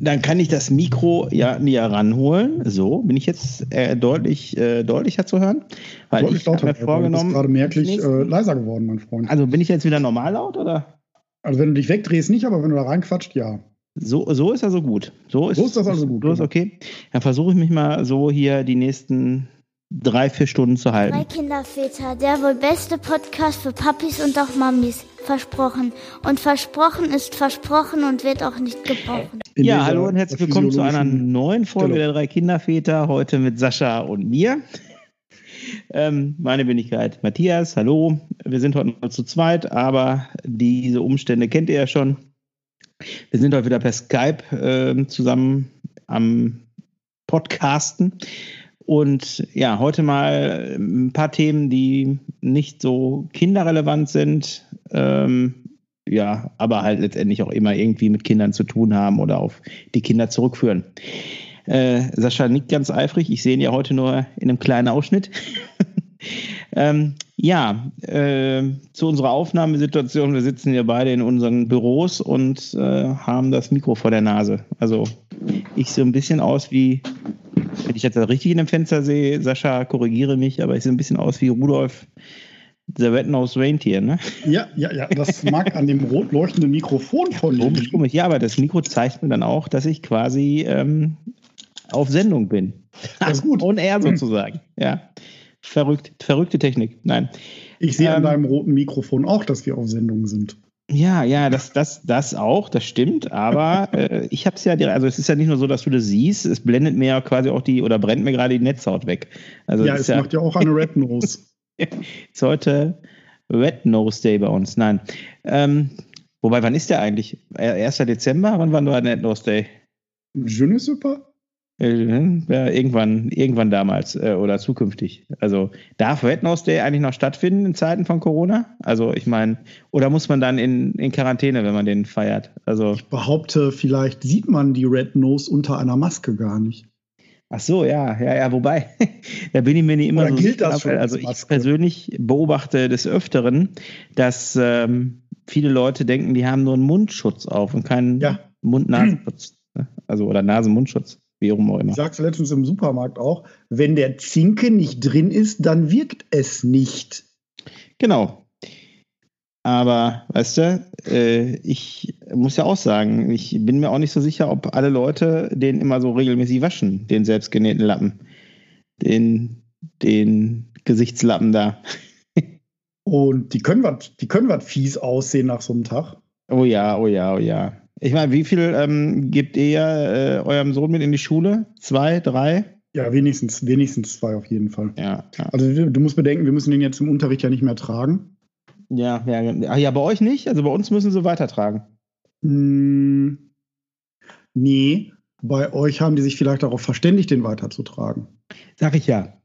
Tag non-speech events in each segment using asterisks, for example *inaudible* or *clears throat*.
Dann kann ich das Mikro ja näher ranholen. So, bin ich jetzt äh, deutlich äh, deutlicher zu hören? Weil deutlich ich lauter, mir vorgenommen, du gerade merklich äh, leiser geworden, mein Freund. Also bin ich jetzt wieder normal laut oder? Also wenn du dich wegdrehst, nicht, aber wenn du da reinquatscht, ja. So, so ist also gut. So ist, so ist das also gut. So ist genau. okay. Dann versuche ich mich mal so hier die nächsten drei, vier Stunden zu halten. Drei Kinderväter, der wohl beste Podcast für Papis und auch Mamis. Versprochen. Und versprochen ist versprochen und wird auch nicht gebrochen. In ja, hallo und herzlich willkommen zu einer neuen Folge der drei Kinderväter. Heute mit Sascha und mir. Ähm, meine Wenigkeit Matthias, hallo. Wir sind heute noch zu zweit, aber diese Umstände kennt ihr ja schon. Wir sind heute wieder per Skype äh, zusammen am Podcasten. Und ja, heute mal ein paar Themen, die nicht so kinderrelevant sind, ähm, ja, aber halt letztendlich auch immer irgendwie mit Kindern zu tun haben oder auf die Kinder zurückführen. Äh, Sascha nickt ganz eifrig. Ich sehe ihn ja heute nur in einem kleinen Ausschnitt. *laughs* ähm, ja, äh, zu unserer Aufnahmesituation. Wir sitzen hier beide in unseren Büros und äh, haben das Mikro vor der Nase. Also ich sehe ein bisschen aus wie wenn ich jetzt richtig in dem Fenster sehe, Sascha, korrigiere mich, aber ich sehe ein bisschen aus wie Rudolf The Red-Nosed Reindeer, ne? Ja, ja, ja. Das mag an dem rot leuchtenden Mikrofon von dir. Komisch, komisch. Ja, aber das Mikro zeigt mir dann auch, dass ich quasi ähm, auf Sendung bin. Das ist gut. Und er sozusagen. Ja. Verrückt, verrückte Technik. Nein. Ich sehe ähm, an deinem roten Mikrofon auch, dass wir auf Sendung sind. Ja, ja, das, das, das auch, das stimmt. Aber äh, ich habe es ja, also es ist ja nicht nur so, dass du das siehst, es blendet mir ja quasi auch die oder brennt mir gerade die Netzhaut weg. Also ja, es ja, macht ja auch eine Red Nose. *laughs* ist heute Red Nose Day bei uns. Nein. Ähm, wobei, wann ist der eigentlich? 1. Dezember? Wann war nur Red Nose Day? Je ne sais pas. Äh, ja, irgendwann, irgendwann damals äh, oder zukünftig. Also darf Nose Day eigentlich noch stattfinden in Zeiten von Corona? Also ich meine, oder muss man dann in, in Quarantäne, wenn man den feiert? Also ich behaupte, vielleicht sieht man die Red Nose unter einer Maske gar nicht. Ach so, ja, ja, ja, wobei, *laughs* da bin ich mir nicht immer oder so gilt sicher, das schon Also ich persönlich beobachte des Öfteren, dass ähm, viele Leute denken, die haben nur einen Mundschutz auf und keinen ja. Mund-Nasenschutz. Ne? Also oder Nasen-Mundschutz. Wie auch immer. Ich sag's letztens im Supermarkt auch, wenn der Zinke nicht drin ist, dann wirkt es nicht. Genau. Aber, weißt du, äh, ich muss ja auch sagen, ich bin mir auch nicht so sicher, ob alle Leute den immer so regelmäßig waschen, den selbstgenähten Lappen. Den, den Gesichtslappen da. Und die können was, die können was fies aussehen nach so einem Tag. Oh ja, oh ja, oh ja. Ich meine, wie viel ähm, gebt ihr äh, eurem Sohn mit in die Schule? Zwei, drei? Ja, wenigstens, wenigstens zwei auf jeden Fall. Ja. Also du musst bedenken, wir müssen den jetzt im Unterricht ja nicht mehr tragen. Ja, ja. Ach ja, bei euch nicht? Also bei uns müssen sie weitertragen. Mm, nee, bei euch haben die sich vielleicht darauf verständigt, den weiterzutragen. Sag ich ja.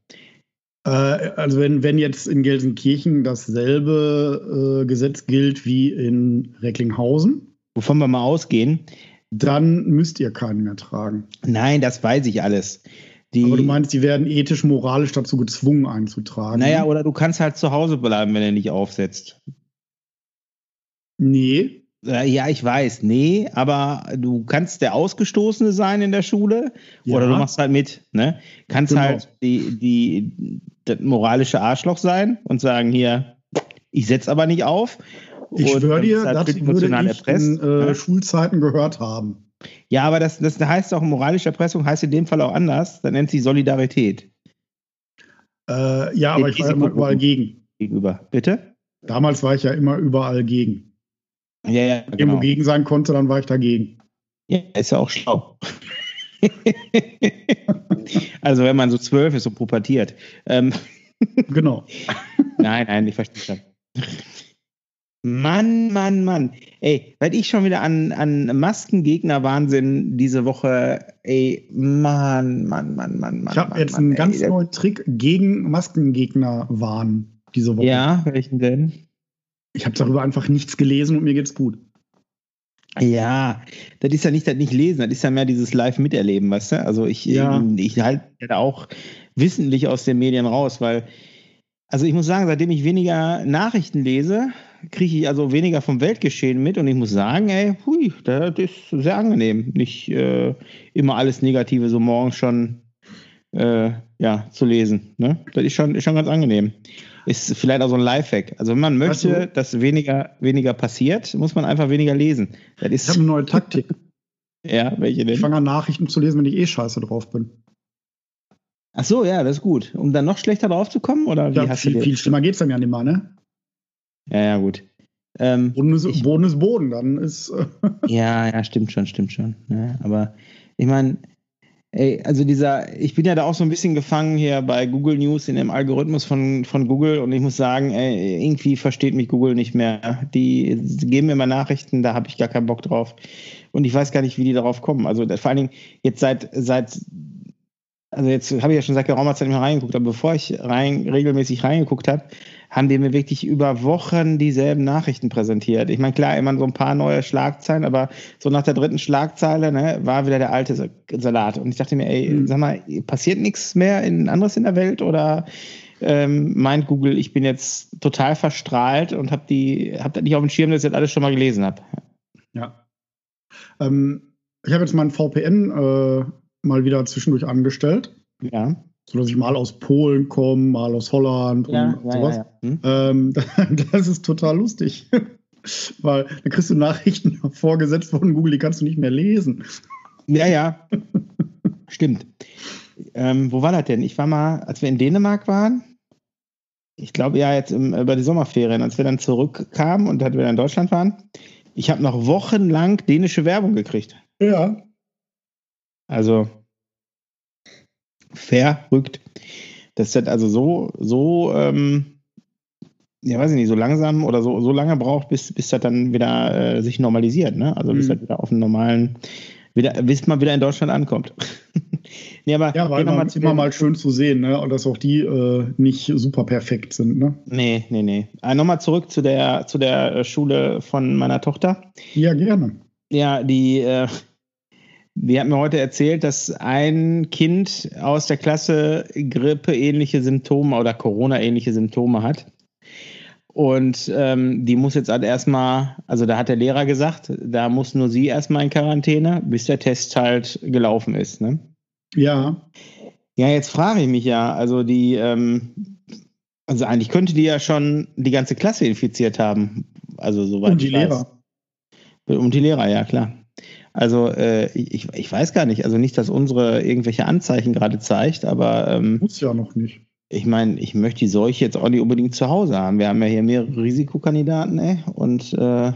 Äh, also wenn, wenn jetzt in Gelsenkirchen dasselbe äh, Gesetz gilt wie in Recklinghausen, wovon wir mal ausgehen. Dann müsst ihr keinen mehr tragen. Nein, das weiß ich alles. Die, Aber du meinst, die werden ethisch, moralisch dazu gezwungen einzutragen? Naja, oder du kannst halt zu Hause bleiben, wenn er nicht aufsetzt. Nee. Ja, ich weiß, nee, aber du kannst der Ausgestoßene sein in der Schule ja. oder du machst halt mit, ne? Kannst genau. halt die, die, das moralische Arschloch sein und sagen, hier, ich setze aber nicht auf. Ich schwöre dir, das würde ich erpresst, in äh, ja. Schulzeiten gehört haben. Ja, aber das, das heißt auch, moralische Erpressung heißt in dem Fall auch anders. Dann nennt sich Solidarität. Äh, ja, aber ich war immer überall gegen. Gegenüber. Bitte? Damals war ich ja immer überall gegen. Ja, ja. Genau. Irgendwo gegen sein konnte, dann war ich dagegen. Ja, ist ja auch schlau. *laughs* also, wenn man so zwölf ist, so pubertiert. Ähm. genau. *laughs* nein, nein, ich verstehe das. Mann, Mann, Mann. Ey, weil ich schon wieder an, an Maskengegner-Wahnsinn diese Woche, ey, Mann, Mann, Mann, Mann, Mann. Ich habe jetzt Mann, einen ey, ganz neuen Trick gegen Maskengegner-Wahn diese Woche. Ja, welchen denn? Ich habe darüber einfach nichts gelesen und mir geht's gut. Ja, das ist ja nicht das nicht lesen, das ist ja mehr dieses Live-Miterleben, weißt du? Also ich, ja. ich, ich halte auch wissentlich aus den Medien raus, weil, also ich muss sagen, seitdem ich weniger Nachrichten lese, kriege ich also weniger vom Weltgeschehen mit und ich muss sagen, ey, hui, das ist sehr angenehm. Nicht äh, immer alles Negative so morgens schon äh, ja, zu lesen. Ne? Das ist schon, ist schon ganz angenehm. Ist vielleicht auch so ein Lifehack. Also wenn man möchte, weißt du, dass weniger, weniger passiert, muss man einfach weniger lesen. Das ist ich habe eine neue Taktik. *laughs* ja, welche denn? Ich fange an, Nachrichten zu lesen, wenn ich eh scheiße drauf bin. Ach so, ja, das ist gut. Um dann noch schlechter drauf zu kommen? Oder wie ja, hast viel, du viel schlimmer geht es dann ja nicht mehr, ne? Ja, ja, gut. Ähm, Boden, ist, ich, Boden ist Boden, dann ist. *laughs* ja, ja, stimmt schon, stimmt schon. Ja, ne? aber ich meine, Ey, also dieser, ich bin ja da auch so ein bisschen gefangen hier bei Google News in dem Algorithmus von, von Google und ich muss sagen, ey, irgendwie versteht mich Google nicht mehr. Die geben mir mal Nachrichten, da habe ich gar keinen Bock drauf. Und ich weiß gar nicht, wie die darauf kommen. Also vor allen Dingen jetzt seit, seit also jetzt habe ich ja schon seit geraumer Zeit nicht mehr reingeguckt, aber bevor ich rein, regelmäßig reingeguckt habe, haben die mir wirklich über Wochen dieselben Nachrichten präsentiert. Ich meine, klar, immer so ein paar neue Schlagzeilen, aber so nach der dritten Schlagzeile ne, war wieder der alte Salat. Und ich dachte mir, ey, mhm. sag mal, passiert nichts mehr in anderes in der Welt oder ähm, meint Google, ich bin jetzt total verstrahlt und habe die, hab das nicht auf dem Schirm, dass ich das alles schon mal gelesen habe. Ja. Ähm, ich habe jetzt meinen VPN äh, mal wieder zwischendurch angestellt. Ja so dass ich mal aus Polen komme, mal aus Holland ja, und ja, sowas. Ja, hm? ähm, *laughs* das ist total lustig. *laughs* Weil da kriegst du Nachrichten *laughs* vorgesetzt von Google, die kannst du nicht mehr lesen. Ja, ja. Stimmt. Ähm, wo war das denn? Ich war mal, als wir in Dänemark waren, ich glaube ja jetzt im, über die Sommerferien, als wir dann zurückkamen und als wir dann in Deutschland waren, ich habe noch wochenlang dänische Werbung gekriegt. Ja. Also, verrückt. Das ist also so, so, ähm, ja, weiß ich nicht, so langsam oder so, so lange braucht, bis, bis das dann wieder äh, sich normalisiert, ne? Also bis mhm. das wieder auf einen normalen, wieder, bis man wieder in Deutschland ankommt. *laughs* nee, aber ja, war immer, immer mal schön zu sehen, ne? Und dass auch die äh, nicht super perfekt sind, ne? Nee, nee, nee. Äh, Nochmal zurück zu der, zu der äh, Schule von meiner Tochter. Ja, gerne. Ja, die, äh, die hat mir heute erzählt, dass ein Kind aus der Klasse grippeähnliche Symptome oder Corona-ähnliche Symptome hat. Und ähm, die muss jetzt halt erstmal, also da hat der Lehrer gesagt, da muss nur sie erstmal in Quarantäne, bis der Test halt gelaufen ist. Ne? Ja. Ja, jetzt frage ich mich ja, also die, ähm, also eigentlich könnte die ja schon die ganze Klasse infiziert haben. Also soweit. Und die Lehrer. Und die Lehrer, ja klar. Also äh, ich, ich weiß gar nicht, also nicht, dass unsere irgendwelche Anzeichen gerade zeigt, aber ähm, muss ja noch nicht. Ich meine, ich möchte die Seuche jetzt auch nicht unbedingt zu Hause haben. Wir haben ja hier mehrere Risikokandidaten, ey, und äh,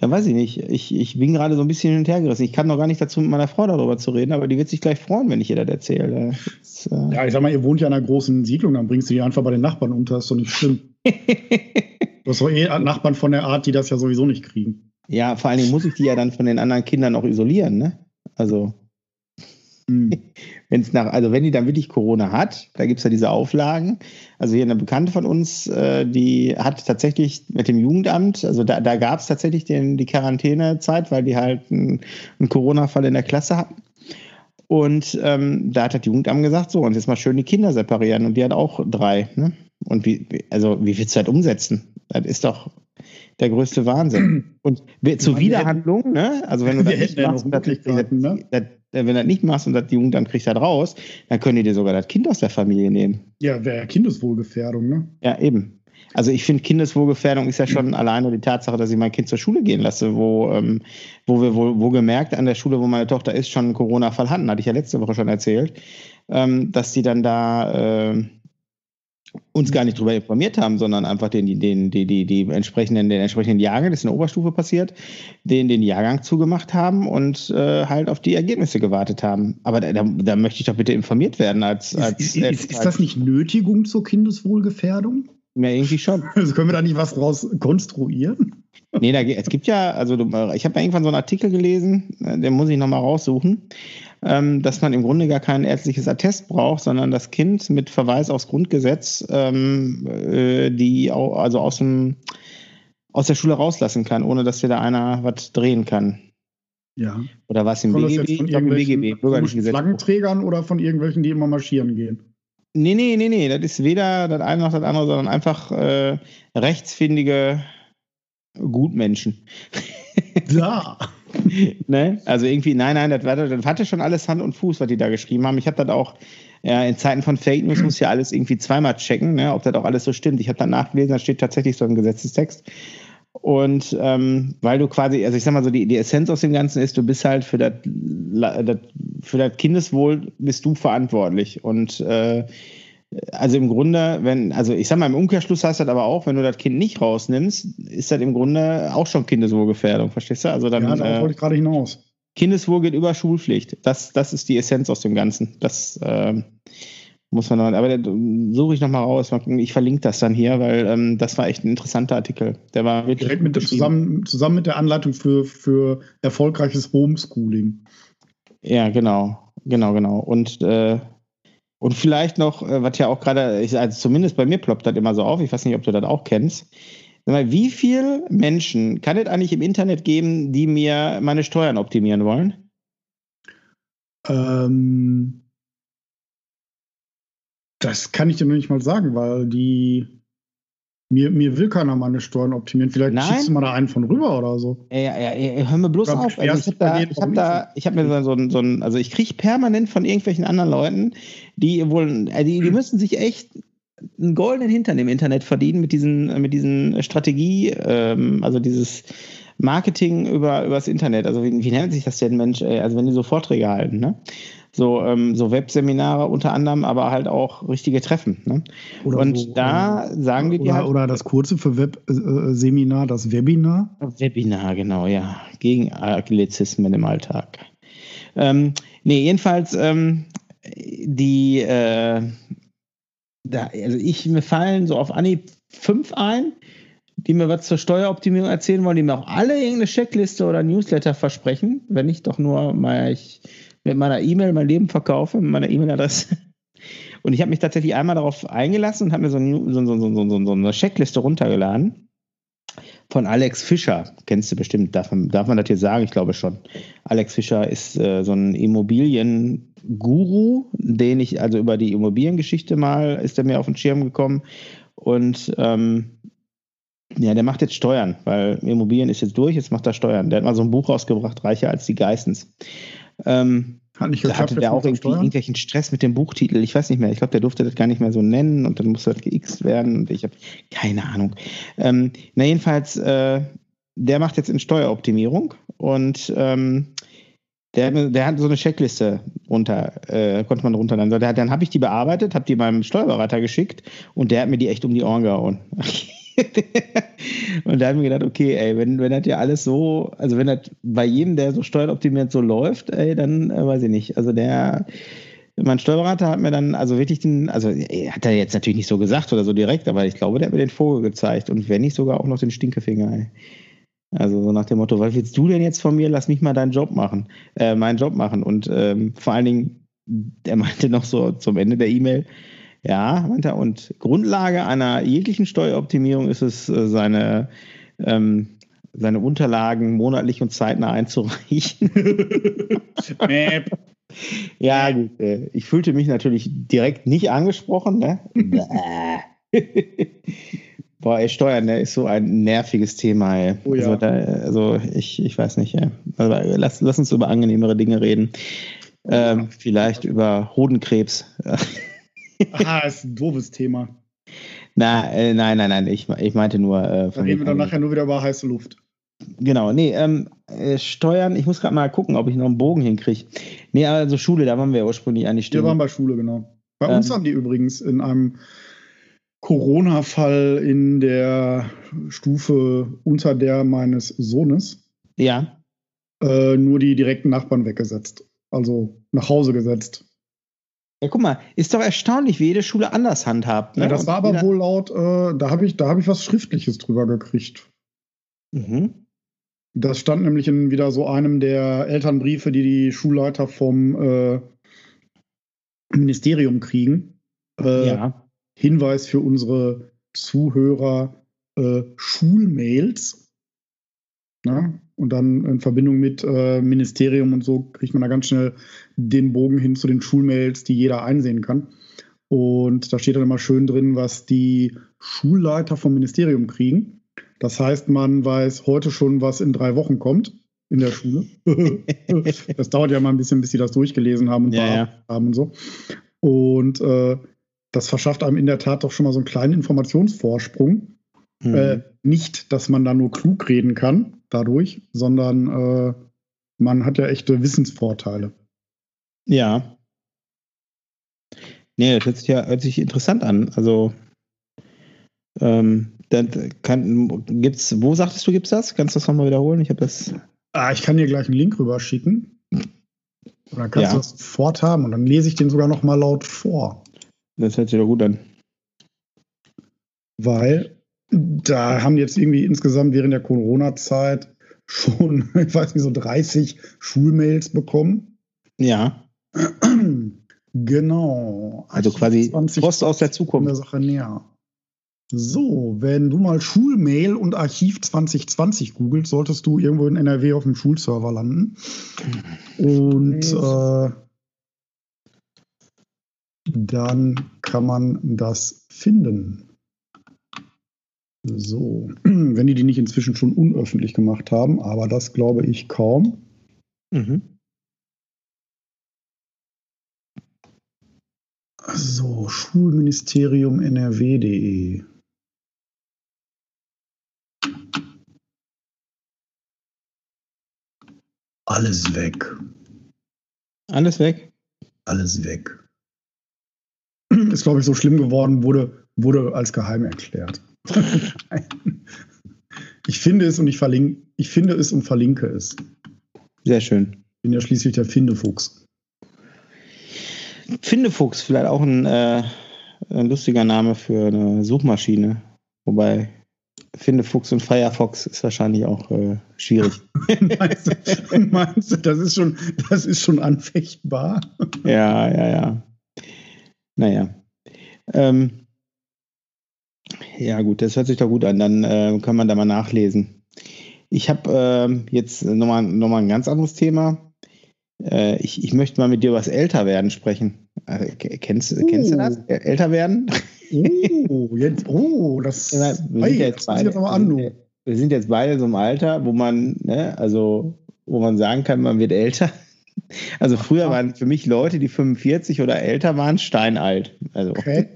ja, weiß ich nicht. Ich, ich bin gerade so ein bisschen hin und her gerissen. Ich kann noch gar nicht dazu mit meiner Frau darüber zu reden, aber die wird sich gleich freuen, wenn ich ihr das erzähle. Das, äh ja, ich sag mal, ihr wohnt ja in einer großen Siedlung, dann bringst du die einfach bei den Nachbarn unter, ist doch nicht schlimm. *laughs* du hast doch eh Nachbarn von der Art, die das ja sowieso nicht kriegen. Ja, vor allen Dingen muss ich die ja dann von den anderen Kindern auch isolieren, ne? Also. Hm. *laughs* Wenn's nach, also wenn die dann wirklich Corona hat, da gibt es ja diese Auflagen. Also hier eine Bekannte von uns, äh, die hat tatsächlich mit dem Jugendamt, also da, da gab es tatsächlich den, die Quarantänezeit, weil die halt einen, einen Corona-Fall in der Klasse hatten. Und ähm, da hat das Jugendamt gesagt, so, und jetzt mal schön die Kinder separieren. Und die hat auch drei. Ne? Und wie, also wie willst du das umsetzen? Das ist doch, der größte Wahnsinn. Und *clears throat* zur Wiederhandlung, ne? Also wenn du *laughs* das nicht machst, das, ne? das, wenn du das nicht machst und das die Jugendamt kriegt das raus, dann können die dir sogar das Kind aus der Familie nehmen. Ja, wäre ja Kindeswohlgefährdung, ne? Ja, eben. Also ich finde, Kindeswohlgefährdung ist ja schon mhm. *clears throat* alleine die Tatsache, dass ich mein Kind zur Schule gehen lasse, wo, ähm, wo wir wo, wo gemerkt an der Schule, wo meine Tochter ist, schon einen Corona-Fall hatten, hatte ich ja letzte Woche schon erzählt, ähm, dass die dann da äh, uns gar nicht darüber informiert haben, sondern einfach den, den, die, die, die entsprechenden, den entsprechenden Jahrgang, das ist in der Oberstufe passiert, den, den Jahrgang zugemacht haben und äh, halt auf die Ergebnisse gewartet haben. Aber da, da, da möchte ich doch bitte informiert werden als. als ist, ist, ist, ist das nicht Nötigung zur Kindeswohlgefährdung? Ja, irgendwie schon. *laughs* Also können wir da nicht was draus konstruieren? Nee, da, es gibt ja, also ich habe irgendwann so einen Artikel gelesen, äh, den muss ich nochmal raussuchen ähm, dass man im Grunde gar kein ärztliches Attest braucht, sondern das Kind mit Verweis aufs Grundgesetz ähm, äh, die auch, also aus, dem, aus der Schule rauslassen kann, ohne dass dir da einer was drehen kann. Ja. Oder was im BGB? Von irgendwelchen BGB, Flaggenträgern oder von irgendwelchen, die immer marschieren gehen? Nee, nee, nee, nee. Das ist weder das eine noch das andere, sondern einfach äh, rechtsfindige Gutmenschen. Ja. *laughs* *laughs* ne? Also irgendwie, nein, nein, das, das hatte schon alles Hand und Fuß, was die da geschrieben haben. Ich habe das auch, ja, in Zeiten von Fake News muss ja alles irgendwie zweimal checken, ne, ob das auch alles so stimmt. Ich habe dann nachgelesen, da steht tatsächlich so ein Gesetzestext. Und ähm, weil du quasi, also ich sag mal so, die, die Essenz aus dem Ganzen ist, du bist halt für das, für das Kindeswohl bist du verantwortlich. Und äh, also im Grunde, wenn, also ich sag mal, im Umkehrschluss heißt das aber auch, wenn du das Kind nicht rausnimmst, ist das im Grunde auch schon Kindeswohlgefährdung, verstehst du? Also dann, ja, darauf äh, wollte ich gerade hinaus. Kindeswohl geht über Schulpflicht. Das, das ist die Essenz aus dem Ganzen. Das äh, muss man noch, aber suche ich nochmal raus. Ich verlinke das dann hier, weil ähm, das war echt ein interessanter Artikel. Der war wirklich Direkt mit zusammen, zusammen mit der Anleitung für, für erfolgreiches Homeschooling. Ja, genau. Genau, genau. Und äh, und vielleicht noch, äh, was ja auch gerade, also zumindest bei mir ploppt das immer so auf, ich weiß nicht, ob du das auch kennst. Wie viele Menschen kann es eigentlich im Internet geben, die mir meine Steuern optimieren wollen? Ähm, das kann ich dir noch nicht mal sagen, weil die mir, mir will keiner meine Steuern optimieren. Vielleicht Nein. schickst du mal da einen von rüber oder so. Ja, ja, ja hör mir bloß oder auf. Also ich habe da, ich hab da, ich habe mir so ein, so ein, also ich kriege permanent von irgendwelchen anderen Leuten, die wohl, äh, die, die müssen sich echt einen goldenen Hintern im Internet verdienen mit diesen, mit diesen Strategie, ähm, also dieses Marketing über übers Internet. Also wie, wie nennt sich das denn, Mensch? Ey? Also wenn die so Vorträge halten, ne? So, ähm, so Webseminare unter anderem, aber halt auch richtige Treffen. Ne? und so, da oder, sagen die dir halt, oder das kurze für Webseminar, das Webinar. Webinar, genau, ja. Gegen Anglizismen im Alltag. Ähm, nee, jedenfalls ähm, die, äh, da, also ich, mir fallen so auf Anhieb fünf ein, die mir was zur Steueroptimierung erzählen wollen, die mir auch alle irgendeine Checkliste oder Newsletter versprechen, wenn ich doch nur mal ich mit meiner E-Mail mein Leben verkaufe, mit meiner E-Mail-Adresse. Und ich habe mich tatsächlich einmal darauf eingelassen und habe mir so, ein, so, so, so, eine Checkliste runtergeladen von Alex Fischer. Kennst du bestimmt, darf man, darf man das hier sagen? Ich glaube schon. Alex Fischer ist äh, so ein Immobilienguru, den ich, also über die Immobiliengeschichte mal, ist er mir auf den Schirm gekommen. Und ähm, ja, der macht jetzt Steuern, weil Immobilien ist jetzt durch, jetzt macht er Steuern. Der hat mal so ein Buch rausgebracht, Reicher als die Geissens. Ähm, hat nicht geklappt, hatte der auch irgendwie irgendwelchen Stress mit dem Buchtitel. Ich weiß nicht mehr. Ich glaube, der durfte das gar nicht mehr so nennen und dann musste das geixt werden und ich habe keine Ahnung. Ähm, na, jedenfalls, äh, der macht jetzt in Steueroptimierung und ähm, der, der, hat so eine Checkliste runter, äh, konnte man runterladen. So, dann habe ich die bearbeitet, habe die meinem Steuerberater geschickt und der hat mir die echt um die Ohren gehauen. *laughs* *laughs* und da haben wir gedacht, okay, ey, wenn, wenn das ja alles so, also wenn das bei jedem, der so steueroptimiert so läuft, ey, dann äh, weiß ich nicht. Also der, mein Steuerberater hat mir dann, also wirklich den, also hat er jetzt natürlich nicht so gesagt oder so direkt, aber ich glaube, der hat mir den Vogel gezeigt und wenn nicht sogar auch noch den Stinkefinger, ey. Also so nach dem Motto, was willst du denn jetzt von mir? Lass mich mal deinen Job machen, äh, meinen Job machen. Und ähm, vor allen Dingen, der meinte noch so zum Ende der E-Mail, ja, meint er. Und Grundlage einer jeglichen Steueroptimierung ist es, äh, seine, ähm, seine Unterlagen monatlich und zeitnah einzureichen. *laughs* ja, gut. Äh, ich fühlte mich natürlich direkt nicht angesprochen. Ne? *laughs* Boah, ey, Steuern, ne, ist so ein nerviges Thema, ey. Oh, ja. also, da, also, ich, ich weiß nicht, ey. Also, lass, lass uns über angenehmere Dinge reden. Ähm, vielleicht über Hodenkrebs. *laughs* Aha, ist ein doofes Thema. Na, äh, nein, nein, nein, ich, ich meinte nur. Äh, da reden wir dann nachher nur wieder über heiße Luft. Genau, nee, ähm, äh, Steuern, ich muss gerade mal gucken, ob ich noch einen Bogen hinkriege. Nee, also Schule, da waren wir ursprünglich eigentlich stehen. Wir waren bei Schule, genau. Bei ähm, uns haben die übrigens in einem Corona-Fall in der Stufe unter der meines Sohnes. Ja. Äh, nur die direkten Nachbarn weggesetzt. Also nach Hause gesetzt. Ja, guck mal, ist doch erstaunlich, wie jede Schule anders handhabt. Ne? Ja, das war aber wohl laut, äh, da habe ich, hab ich was Schriftliches drüber gekriegt. Mhm. Das stand nämlich in wieder so einem der Elternbriefe, die die Schulleiter vom äh, Ministerium kriegen. Äh, ja. Hinweis für unsere Zuhörer: äh, Schulmails. Na? Und dann in Verbindung mit äh, Ministerium und so kriegt man da ganz schnell den Bogen hin zu den Schulmails, die jeder einsehen kann. Und da steht dann immer schön drin, was die Schulleiter vom Ministerium kriegen. Das heißt, man weiß heute schon, was in drei Wochen kommt in der Schule. *laughs* das dauert ja mal ein bisschen, bis sie das durchgelesen haben und ja, ja. haben und so. Und äh, das verschafft einem in der Tat doch schon mal so einen kleinen Informationsvorsprung. Mhm. Äh, nicht, dass man da nur klug reden kann dadurch, sondern äh, man hat ja echte Wissensvorteile. Ja. Nee, das hört sich ja hört sich interessant an. Also ähm, dann kann, gibt's, wo sagtest du, gibt's das? Kannst du das nochmal wiederholen? Ich habe das. Ah, ich kann dir gleich einen Link rüber schicken. Und dann kannst ja. du das sofort haben und dann lese ich den sogar nochmal laut vor. Das hört sich doch gut an. Weil da haben jetzt irgendwie insgesamt während der Corona-Zeit schon, *laughs* ich weiß nicht, so 30 Schulmails bekommen. Ja. *clears throat* Genau. Also quasi Post aus der Zukunft. Der Sache näher. So, wenn du mal Schulmail und Archiv 2020 googelst, solltest du irgendwo in NRW auf dem Schulserver landen. Und äh, dann kann man das finden. So, *clears throat* wenn die die nicht inzwischen schon unöffentlich gemacht haben, aber das glaube ich kaum. Mhm. So, Schulministerium NRW.de. Alles weg. Alles weg? Alles weg. *clears throat* Ist, glaube ich, so schlimm geworden, wurde, wurde als geheim erklärt. *laughs* ich finde es und ich verlinke, ich finde es und verlinke es. Sehr schön. Ich bin ja schließlich der Findefuchs. Findefuchs, vielleicht auch ein, äh, ein lustiger Name für eine Suchmaschine. Wobei Findefuchs und Firefox ist wahrscheinlich auch äh, schwierig. *laughs* meinst, du, *laughs* meinst, du, das ist schon, das ist schon anfechtbar? ja, ja, ja. Naja. Ähm, ja, gut, das hört sich doch gut an. Dann äh, kann man da mal nachlesen. Ich habe äh, jetzt nochmal noch mal ein ganz anderes Thema. Äh, ich, ich möchte mal mit dir über das Älterwerden sprechen. Äh, kennst, uh. kennst du das? Älter werden? Oh, jetzt, oh, das *laughs* wir sind jetzt beide, jetzt an, du. Wir sind jetzt beide so im Alter, wo man, ne, also wo man sagen kann, man wird älter. Also früher waren für mich Leute, die 45 oder älter waren, steinalt. Also okay.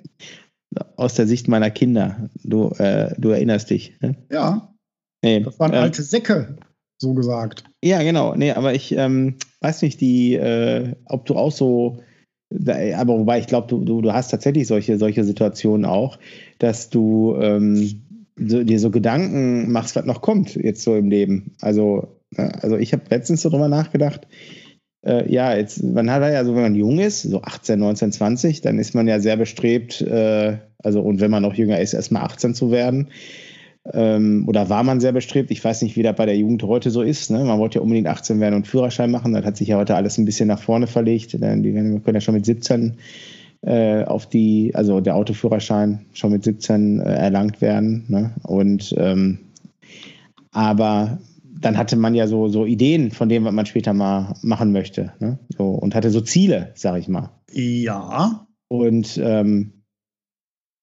Aus der Sicht meiner Kinder. Du, äh, du erinnerst dich. Ne? Ja. Nee, das waren äh, alte Säcke, so gesagt. Ja, genau. Nee, aber ich ähm, weiß nicht, die, äh, ob du auch so aber wobei ich glaube, du, du, du hast tatsächlich solche, solche Situationen auch, dass du ähm, so, dir so Gedanken machst, was noch kommt jetzt so im Leben. Also, ne, also ich habe letztens so drüber nachgedacht, äh, ja, jetzt, man hat ja, so wenn man jung ist, so 18, 19, 20, dann ist man ja sehr bestrebt, äh, also und wenn man noch jünger ist, erstmal 18 zu werden ähm, oder war man sehr bestrebt. Ich weiß nicht, wie das bei der Jugend heute so ist. Ne? Man wollte ja unbedingt 18 werden und Führerschein machen. Das hat sich ja heute alles ein bisschen nach vorne verlegt. Die können ja schon mit 17 äh, auf die, also der Autoführerschein schon mit 17 äh, erlangt werden. Ne? Und ähm, aber dann hatte man ja so, so Ideen von dem, was man später mal machen möchte. Ne? So, und hatte so Ziele, sag ich mal. Ja. Und ähm,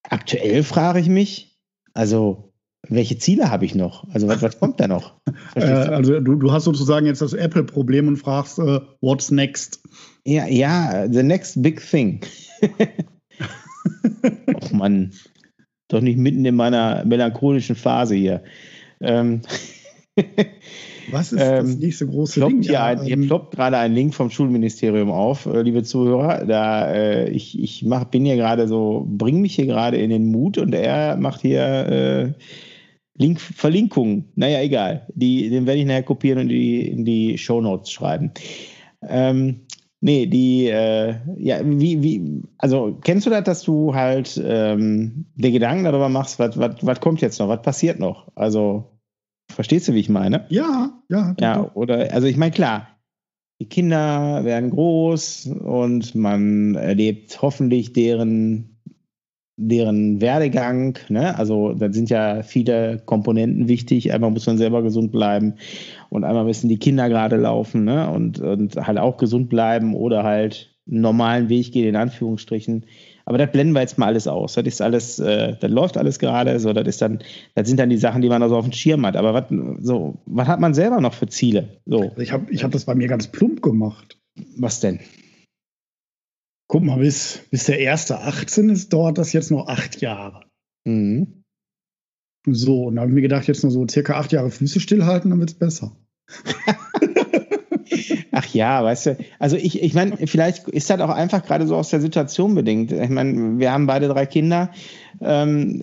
aktuell frage ich mich, also welche Ziele habe ich noch? Also was, was *laughs* kommt da noch? Äh, also du, du, hast sozusagen jetzt das Apple-Problem und fragst, uh, what's next? Ja, ja, the next big thing. *laughs* Och Mann, doch nicht mitten in meiner melancholischen Phase hier. Ähm, Was ist das ähm, nächste große Ding? Hier, ein, hier ähm, ploppt gerade ein Link vom Schulministerium auf, äh, liebe Zuhörer. Da äh, ich, ich mach, bin hier gerade so, bring mich hier gerade in den Mut und er macht hier äh, Link, Verlinkungen, naja, egal. Die, den werde ich nachher kopieren und die, in die Show Notes schreiben. Ähm, nee, die, äh, ja, wie, wie, also kennst du das, dass du halt ähm, dir Gedanken darüber machst, was kommt jetzt noch, was passiert noch? Also, verstehst du, wie ich meine? Ja, ja. Ja, oder, also ich meine, klar, die Kinder werden groß und man erlebt hoffentlich deren deren Werdegang, ne? also da sind ja viele Komponenten wichtig. Einmal muss man selber gesund bleiben und einmal müssen die Kinder gerade laufen ne? und, und halt auch gesund bleiben oder halt einen normalen Weg gehen, in Anführungsstrichen. Aber das blenden wir jetzt mal alles aus. Das ist alles, äh, das läuft alles gerade. So, das ist dann, das sind dann die Sachen, die man da so auf dem Schirm hat. Aber was, so, was hat man selber noch für Ziele? So. Ich habe ich hab das bei mir ganz plump gemacht. Was denn? Guck mal, bis, bis der erste 18 ist, dauert das jetzt noch acht Jahre. Mhm. So, und da habe ich mir gedacht, jetzt nur so circa acht Jahre Füße stillhalten, dann wird es besser. *laughs* Ach ja, weißt du, also ich, ich meine, vielleicht ist das auch einfach gerade so aus der Situation bedingt. Ich meine, wir haben beide drei Kinder, ähm,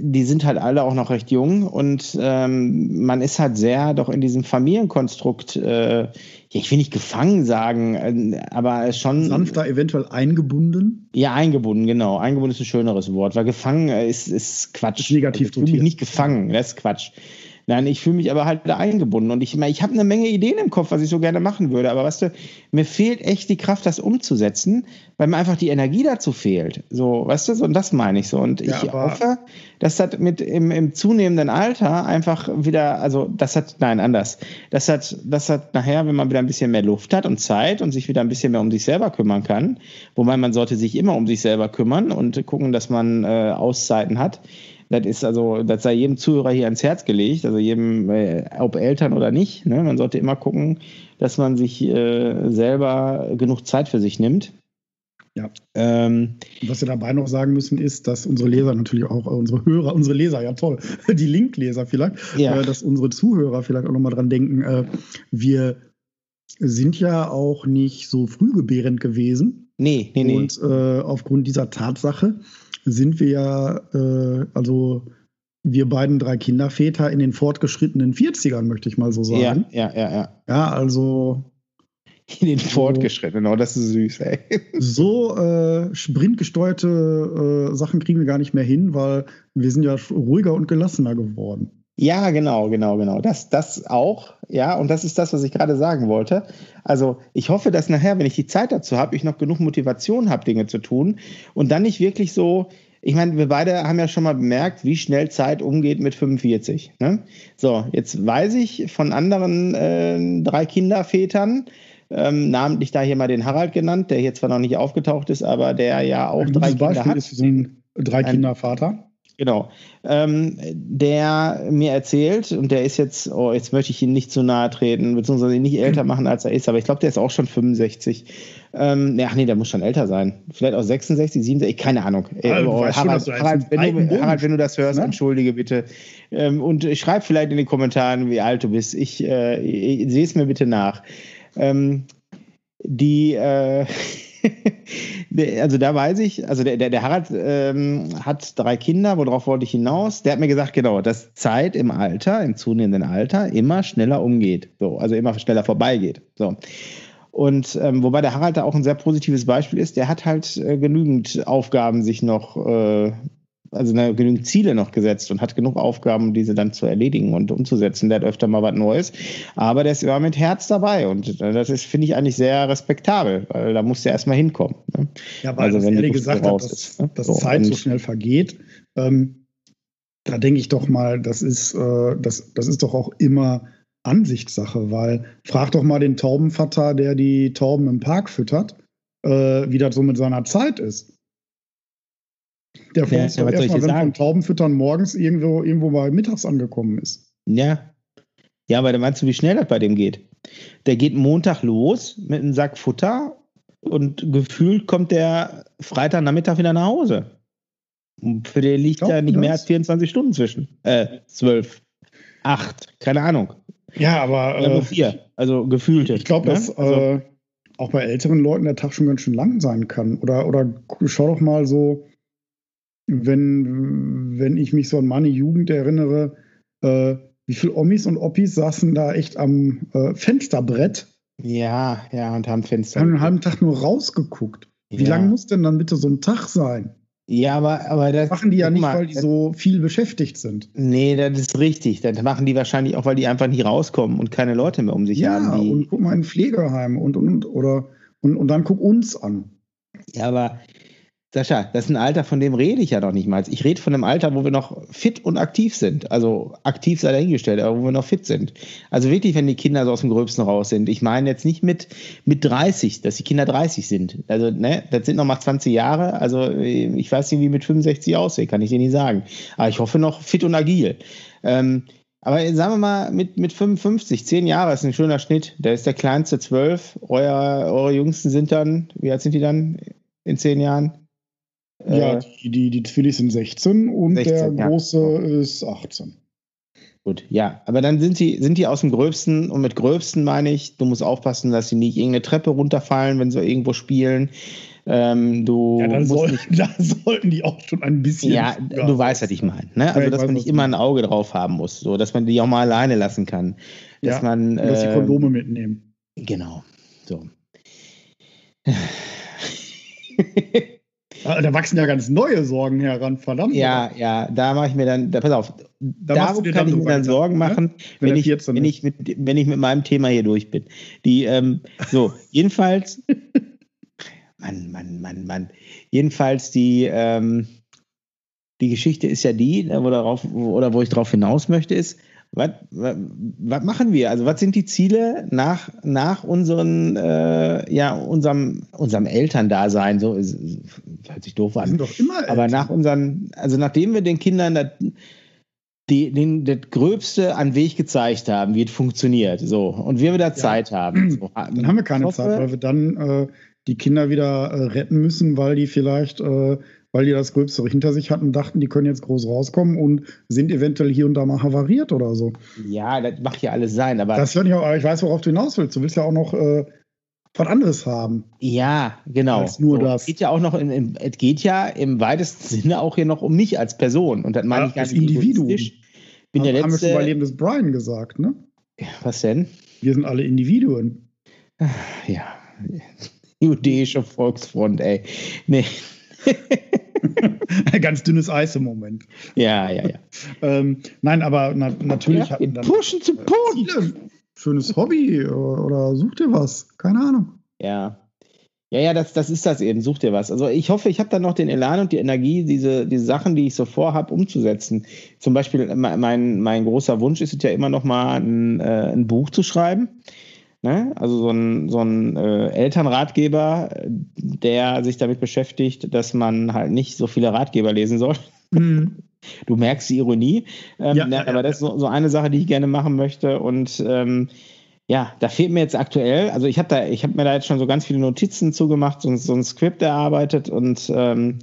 die sind halt alle auch noch recht jung und ähm, man ist halt sehr doch in diesem Familienkonstrukt, äh, ja, ich will nicht gefangen sagen, äh, aber schon. Sanfter eventuell eingebunden? Ja, eingebunden, genau. Eingebunden ist ein schöneres Wort, weil gefangen ist, ist Quatsch. Ist negativ also, ich nicht gefangen, das ist Quatsch. Nein, ich fühle mich aber halt da eingebunden. Und ich, ich habe eine Menge Ideen im Kopf, was ich so gerne machen würde. Aber weißt du, mir fehlt echt die Kraft, das umzusetzen, weil mir einfach die Energie dazu fehlt. So, weißt du, so, und das meine ich so. Und ja, ich hoffe, dass das mit im, im zunehmenden Alter einfach wieder, also das hat, nein, anders. Das hat, das hat nachher, wenn man wieder ein bisschen mehr Luft hat und Zeit und sich wieder ein bisschen mehr um sich selber kümmern kann, wobei man sollte sich immer um sich selber kümmern und gucken, dass man äh, Auszeiten hat das ist also, das sei jedem Zuhörer hier ans Herz gelegt, also jedem, äh, ob Eltern oder nicht. Ne? Man sollte immer gucken, dass man sich äh, selber genug Zeit für sich nimmt. Ja. Ähm, was wir dabei noch sagen müssen, ist, dass unsere Leser natürlich auch, äh, unsere Hörer, unsere Leser, ja toll, *laughs* die Linkleser vielleicht, ja. äh, dass unsere Zuhörer vielleicht auch nochmal dran denken, äh, wir sind ja auch nicht so frühgebärend gewesen. Nee, nee, nee. Und äh, aufgrund dieser Tatsache sind wir ja, äh, also wir beiden drei Kinderväter in den fortgeschrittenen 40ern, möchte ich mal so sagen. Ja, ja, ja, ja. Ja, also. In den fortgeschrittenen, oh, das ist süß, ey. *laughs* So äh, sprintgesteuerte äh, Sachen kriegen wir gar nicht mehr hin, weil wir sind ja ruhiger und gelassener geworden. Ja, genau, genau, genau. Das, das auch, ja, und das ist das, was ich gerade sagen wollte. Also ich hoffe, dass nachher, wenn ich die Zeit dazu habe, ich noch genug Motivation habe, Dinge zu tun und dann nicht wirklich so, ich meine, wir beide haben ja schon mal bemerkt, wie schnell Zeit umgeht mit 45. Ne? So, jetzt weiß ich von anderen äh, drei Kindervätern, ähm, namentlich da hier mal den Harald genannt, der hier zwar noch nicht aufgetaucht ist, aber der ja auch ein drei Kinder Beispiel hat. Ist ein drei Kindervater. Genau. Ähm, der mir erzählt, und der ist jetzt, oh, jetzt möchte ich ihn nicht zu nahe treten, beziehungsweise ihn nicht älter *clears throat* machen, als er ist, aber ich glaube, der ist auch schon 65. Ähm, ach nee, der muss schon älter sein. Vielleicht auch 66, 67, keine Ahnung. Also, oh, Harald, schon, Harald, wenn du, Harald, wenn du das hörst, ne? entschuldige bitte. Ähm, und schreib vielleicht in den Kommentaren, wie alt du bist. Ich, äh, ich sehe es mir bitte nach. Ähm, die, äh, *laughs* also da weiß ich, also der, der, der Harald ähm, hat drei Kinder, worauf wollte ich hinaus? Der hat mir gesagt, genau, dass Zeit im Alter, im zunehmenden Alter, immer schneller umgeht. So, also immer schneller vorbeigeht. So. Und ähm, wobei der Harald da auch ein sehr positives Beispiel ist, der hat halt äh, genügend Aufgaben sich noch äh, also ne, genügend Ziele noch gesetzt und hat genug Aufgaben, um diese dann zu erledigen und umzusetzen. Der hat öfter mal was Neues. Aber der ist immer mit Herz dabei. Und äh, das ist, finde ich, eigentlich sehr respektabel, weil da muss der erstmal hinkommen. Ne? Ja, weil also, wenn ehrlich gesagt hat, dass, ist, ne? dass so, Zeit so schnell vergeht. Ähm, da denke ich doch mal, das ist, äh, das, das ist doch auch immer Ansichtssache, weil frag doch mal den Taubenvater, der die Tauben im Park füttert, äh, wie das so mit seiner Zeit ist. Der vor ja, uns ja, erstmal, wenn sagen? von Taubenfüttern morgens irgendwo, irgendwo mal mittags angekommen ist. Ja. Ja, aber dann meinst du, wie schnell das bei dem geht? Der geht Montag los mit einem Sack Futter und gefühlt kommt der Freitagnachmittag wieder nach Hause. Und für den liegt ja nicht das. mehr als 24 Stunden zwischen. Äh, 12, 8, keine Ahnung. Ja, aber. Ja, äh, vier, also gefühlte. Ich glaube, ne? dass also, äh, auch bei älteren Leuten der Tag schon ganz schön lang sein kann. Oder, oder schau doch mal so wenn, wenn ich mich so an meine Jugend erinnere, äh, wie viele Omis und Oppis saßen da echt am äh, Fensterbrett. Ja, ja, und haben Fenster. Haben einen halben Tag nur rausgeguckt. Wie ja. lang muss denn dann bitte so ein Tag sein? Ja, aber, aber das machen die ja nicht, mal, weil die so viel beschäftigt sind. Nee, das ist richtig. Das machen die wahrscheinlich auch, weil die einfach nicht rauskommen und keine Leute mehr um sich ja, haben. Ja, und guck mal in Pflegeheim und, und, oder, und, und dann guck uns an. Ja, aber Sascha, das ist ein Alter, von dem rede ich ja noch nicht mal. Ich rede von einem Alter, wo wir noch fit und aktiv sind. Also aktiv sei dahingestellt, aber wo wir noch fit sind. Also wirklich, wenn die Kinder so aus dem Gröbsten raus sind. Ich meine jetzt nicht mit, mit 30, dass die Kinder 30 sind. Also, ne, das sind noch mal 20 Jahre. Also ich weiß nicht, wie mit 65 aussieht, kann ich dir nicht sagen. Aber ich hoffe noch fit und agil. Ähm, aber sagen wir mal, mit, mit 55, 10 Jahre ist ein schöner Schnitt. Da ist der kleinste 12. Euer, eure Jüngsten sind dann, wie alt sind die dann in 10 Jahren? Ja, äh, die, die, die Twillies sind 16 und 16, der große ja. ist 18. Gut, ja, aber dann sind sie, sind die aus dem Gröbsten und mit Gröbsten meine ich, du musst aufpassen, dass sie nicht irgendeine Treppe runterfallen, wenn sie irgendwo spielen. Ähm, du ja, dann soll, nicht, *laughs* da sollten die auch schon ein bisschen. Ja, du weißt, was ich meine. Ne? Also, dass man nicht immer ein Auge drauf haben muss, so, dass man die auch mal alleine lassen kann. Dass ja, man. Dass die Kondome mitnehmen. Genau. So. *laughs* Ah, da wachsen ja ganz neue Sorgen heran, verdammt. Ja, ja, da mache ich mir dann, da, pass auf, da darum kann ich mir dann Sorgen ne? machen, wenn, wenn, ich, wenn, ich mit, wenn ich mit meinem Thema hier durch bin. Die, ähm, so, *laughs* jedenfalls, Mann, Mann, Mann, Mann, jedenfalls die, ähm, die Geschichte ist ja die, wo darauf, oder wo ich darauf hinaus möchte, ist, was, machen wir? Also was sind die Ziele nach, nach unseren, äh, ja, unserem, unserem Elterndasein? So hört sich doof an. Wir sind doch immer Aber nach unseren, also nachdem wir den Kindern das, die, den, das Gröbste an Weg gezeigt haben, wie es funktioniert, so und wir wieder ja. Zeit haben. So. Dann haben wir keine hoffe, Zeit, weil wir dann äh, die Kinder wieder äh, retten müssen, weil die vielleicht äh, weil die das Gröbste hinter sich hatten, dachten, die können jetzt groß rauskommen und sind eventuell hier und da mal havariert oder so. Ja, das mag ja alles sein, aber. Das hört nicht auch, aber ich weiß, worauf du hinaus willst. Du willst ja auch noch äh, was anderes haben. Ja, genau. Als nur so, das. Es geht ja auch noch in, in, es geht ja im weitesten *laughs* Sinne auch hier noch um mich als Person. Und das meine ja, ich gar nicht Individuum. Bin der letzte, haben wir schon bei Leben des Brian gesagt, ne? Was denn? Wir sind alle Individuen. Ja. *laughs* Jüdische Volksfront, ey. Nee. *laughs* *laughs* Ganz dünnes Eis im Moment. Ja, ja, ja. *laughs* ähm, nein, aber na, natürlich ja, hatten dann pushen zu Ziele. Schönes Hobby oder, oder such dir was. Keine Ahnung. Ja. Ja, ja, das, das ist das eben. Such dir was. Also ich hoffe, ich habe dann noch den Elan und die Energie, diese, diese Sachen, die ich so vorhabe, umzusetzen. Zum Beispiel, mein, mein großer Wunsch ist es ja immer noch mal ein, äh, ein Buch zu schreiben. Ne? Also so ein, so ein äh, Elternratgeber, der sich damit beschäftigt, dass man halt nicht so viele Ratgeber lesen soll. Mhm. *laughs* Du merkst die Ironie. Ähm, ja, ja, aber das ist so, so, eine Sache, die ich gerne machen möchte. Und ähm, ja, da fehlt mir jetzt aktuell, also ich habe da, ich habe mir da jetzt schon so ganz viele Notizen zugemacht, so, so ein Skript erarbeitet und ähm,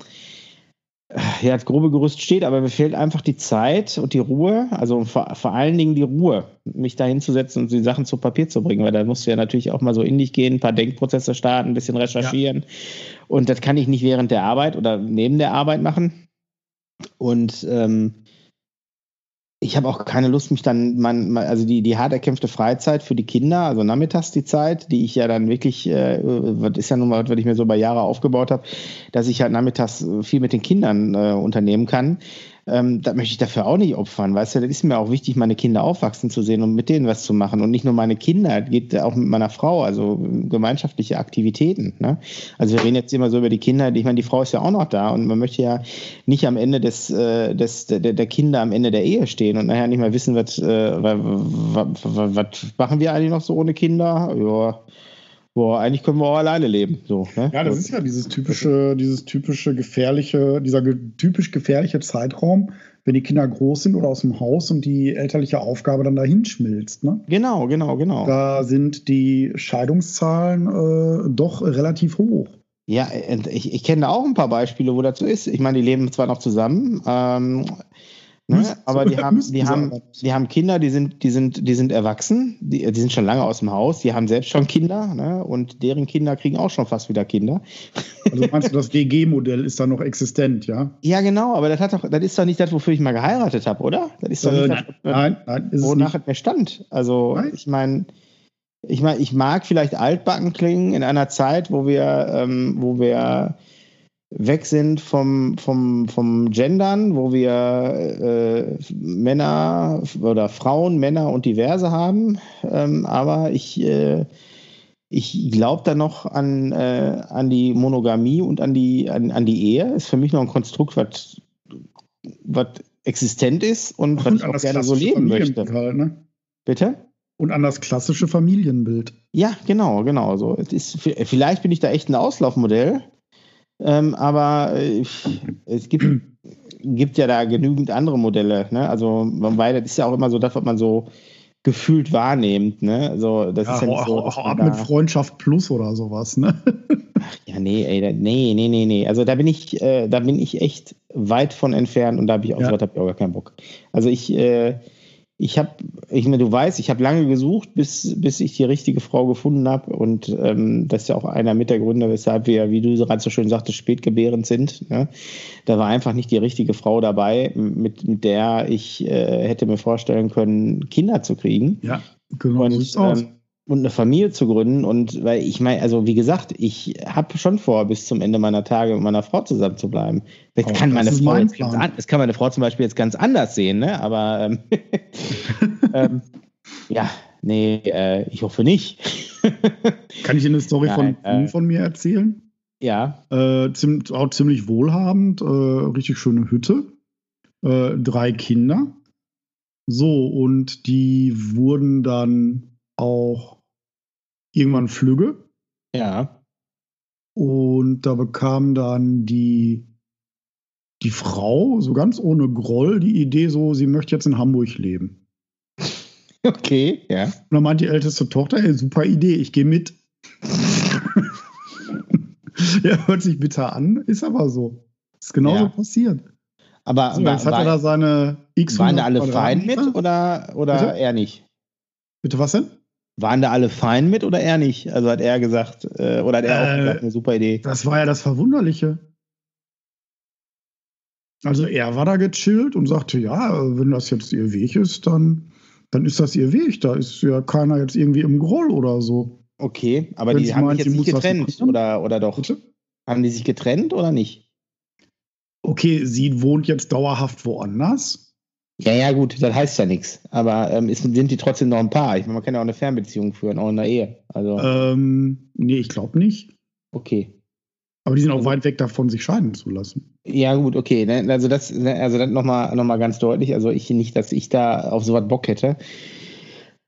ja, das grobe Gerüst steht, aber mir fehlt einfach die Zeit und die Ruhe, also vor, vor allen Dingen die Ruhe, mich da hinzusetzen und die Sachen zu Papier zu bringen, weil da musst du ja natürlich auch mal so in dich gehen, ein paar Denkprozesse starten, ein bisschen recherchieren. Ja. Und das kann ich nicht während der Arbeit oder neben der Arbeit machen. Und ähm, ich habe auch keine Lust, mich dann, man, also die, die hart erkämpfte Freizeit für die Kinder, also nachmittags die Zeit, die ich ja dann wirklich, äh, ist ja nun mal, was ich mir so bei Jahre aufgebaut habe, dass ich halt nachmittags viel mit den Kindern äh, unternehmen kann ähm, da möchte ich dafür auch nicht opfern. Weißt du, das ist mir auch wichtig, meine Kinder aufwachsen zu sehen und mit denen was zu machen. Und nicht nur meine Kinder, geht auch mit meiner Frau, also gemeinschaftliche Aktivitäten. Ne? Also wir reden jetzt immer so über die Kinder, ich meine, die Frau ist ja auch noch da und man möchte ja nicht am Ende des, äh, des der, der Kinder am Ende der Ehe stehen und nachher nicht mehr wissen, was, äh, was, was, was machen wir eigentlich noch so ohne Kinder? Ja boah, eigentlich können wir auch alleine leben. So, ne? Ja, das ist ja dieses typische, dieses typische gefährliche, dieser ge typisch gefährliche Zeitraum, wenn die Kinder groß sind oder aus dem Haus und die elterliche Aufgabe dann dahin schmilzt. Ne? Genau, genau, genau. Da sind die Scheidungszahlen äh, doch relativ hoch. Ja, ich, ich kenne da auch ein paar Beispiele, wo das so ist. Ich meine, die leben zwar noch zusammen, ähm, Ne? Aber die *laughs* haben, die, haben, die haben Kinder, die sind, die sind, die sind erwachsen, die, die sind schon lange aus dem Haus, die haben selbst schon Kinder ne? und deren Kinder kriegen auch schon fast wieder Kinder. Also meinst du, das *laughs* WG-Modell ist da noch existent, ja? Ja, genau, aber das, hat doch, das ist doch nicht das, wofür ich mal geheiratet habe, oder? Das ist doch nicht äh, das, nein, nein, ist wonach es mir stand. Also nein. ich meine, ich meine, ich mag vielleicht altbacken klingen in einer Zeit, wo wir, ähm, wo wir weg sind vom, vom, vom Gendern, wo wir äh, Männer oder Frauen, Männer und diverse haben. Ähm, aber ich, äh, ich glaube da noch an, äh, an die Monogamie und an die, an, an die Ehe. Ist für mich noch ein Konstrukt, was, existent ist und, und was ich auch gerne so leben möchte. Halt, ne? Bitte? Und an das klassische Familienbild. Ja, genau, genau. So. Es ist, vielleicht bin ich da echt ein Auslaufmodell, ähm, aber äh, es gibt, gibt ja da genügend andere Modelle. Ne? Also, weil das ist ja auch immer so das, was man so gefühlt wahrnehmt. Ne? Also, das ja, ist ja nicht so. Auch, auch ab mit Freundschaft Plus oder sowas, ne? ja, nee, ey, nee, nee, nee, nee. Also da bin ich, äh, da bin ich echt weit von entfernt und da habe ich auch, ja. so, hab ich auch gar keinen Bock. Also ich, äh, ich habe, ich meine, du weißt, ich habe lange gesucht, bis, bis ich die richtige Frau gefunden habe. Und ähm, das ist ja auch einer mit der Gründe, weshalb wir, wie du gerade so schön sagtest, spätgebärend sind. Ne? Da war einfach nicht die richtige Frau dabei, mit, mit der ich äh, hätte mir vorstellen können, Kinder zu kriegen. Ja, genau. Und, ähm, und eine Familie zu gründen. Und weil ich meine, also wie gesagt, ich habe schon vor, bis zum Ende meiner Tage mit meiner Frau zusammen zu bleiben. Vielleicht oh, kann meine Frau jetzt ganz an, das kann meine Frau zum Beispiel jetzt ganz anders sehen, ne? Aber ähm, *laughs* ähm, ja, nee, äh, ich hoffe nicht. *laughs* kann ich Ihnen eine Story Nein, von, äh, von mir erzählen? Ja. Äh, ziemlich, auch ziemlich wohlhabend, äh, richtig schöne Hütte, äh, drei Kinder. So, und die wurden dann auch irgendwann Flügge. Ja. Und da bekam dann die, die Frau, so ganz ohne Groll, die Idee, so, sie möchte jetzt in Hamburg leben. *laughs* Okay, ja. Und dann meint die älteste Tochter, ey, super Idee, ich gehe mit. *laughs* ja, hört sich bitter an, ist aber so. Ist genauso ja. passiert. Aber so, jetzt war, hat er da seine X. Waren da alle fein mit oder, oder er nicht? Bitte was denn? Waren da alle fein mit oder er nicht? Also hat er gesagt, äh, oder hat er äh, auch gesagt, eine super Idee? Das war ja das Verwunderliche. Also er war da gechillt und sagte, ja, wenn das jetzt ihr Weg ist, dann, dann ist das ihr Weg. Da ist ja keiner jetzt irgendwie im Groll oder so. Okay, aber wenn die haben meint, sich jetzt nicht getrennt, oder, oder doch? Bitte? Haben die sich getrennt oder nicht? Okay, sie wohnt jetzt dauerhaft woanders. Ja, ja, gut, das heißt ja nichts. Aber ähm, ist, sind die trotzdem noch ein Paar? Ich meine, man kann ja auch eine Fernbeziehung führen, auch in der Ehe. Also. Ähm, nee, ich glaube nicht. Okay. Aber die sind auch also, weit weg davon, sich scheiden zu lassen. Ja, gut, okay. Ne? Also das, ne, also das nochmal noch mal ganz deutlich. Also ich nicht, dass ich da auf sowas Bock hätte.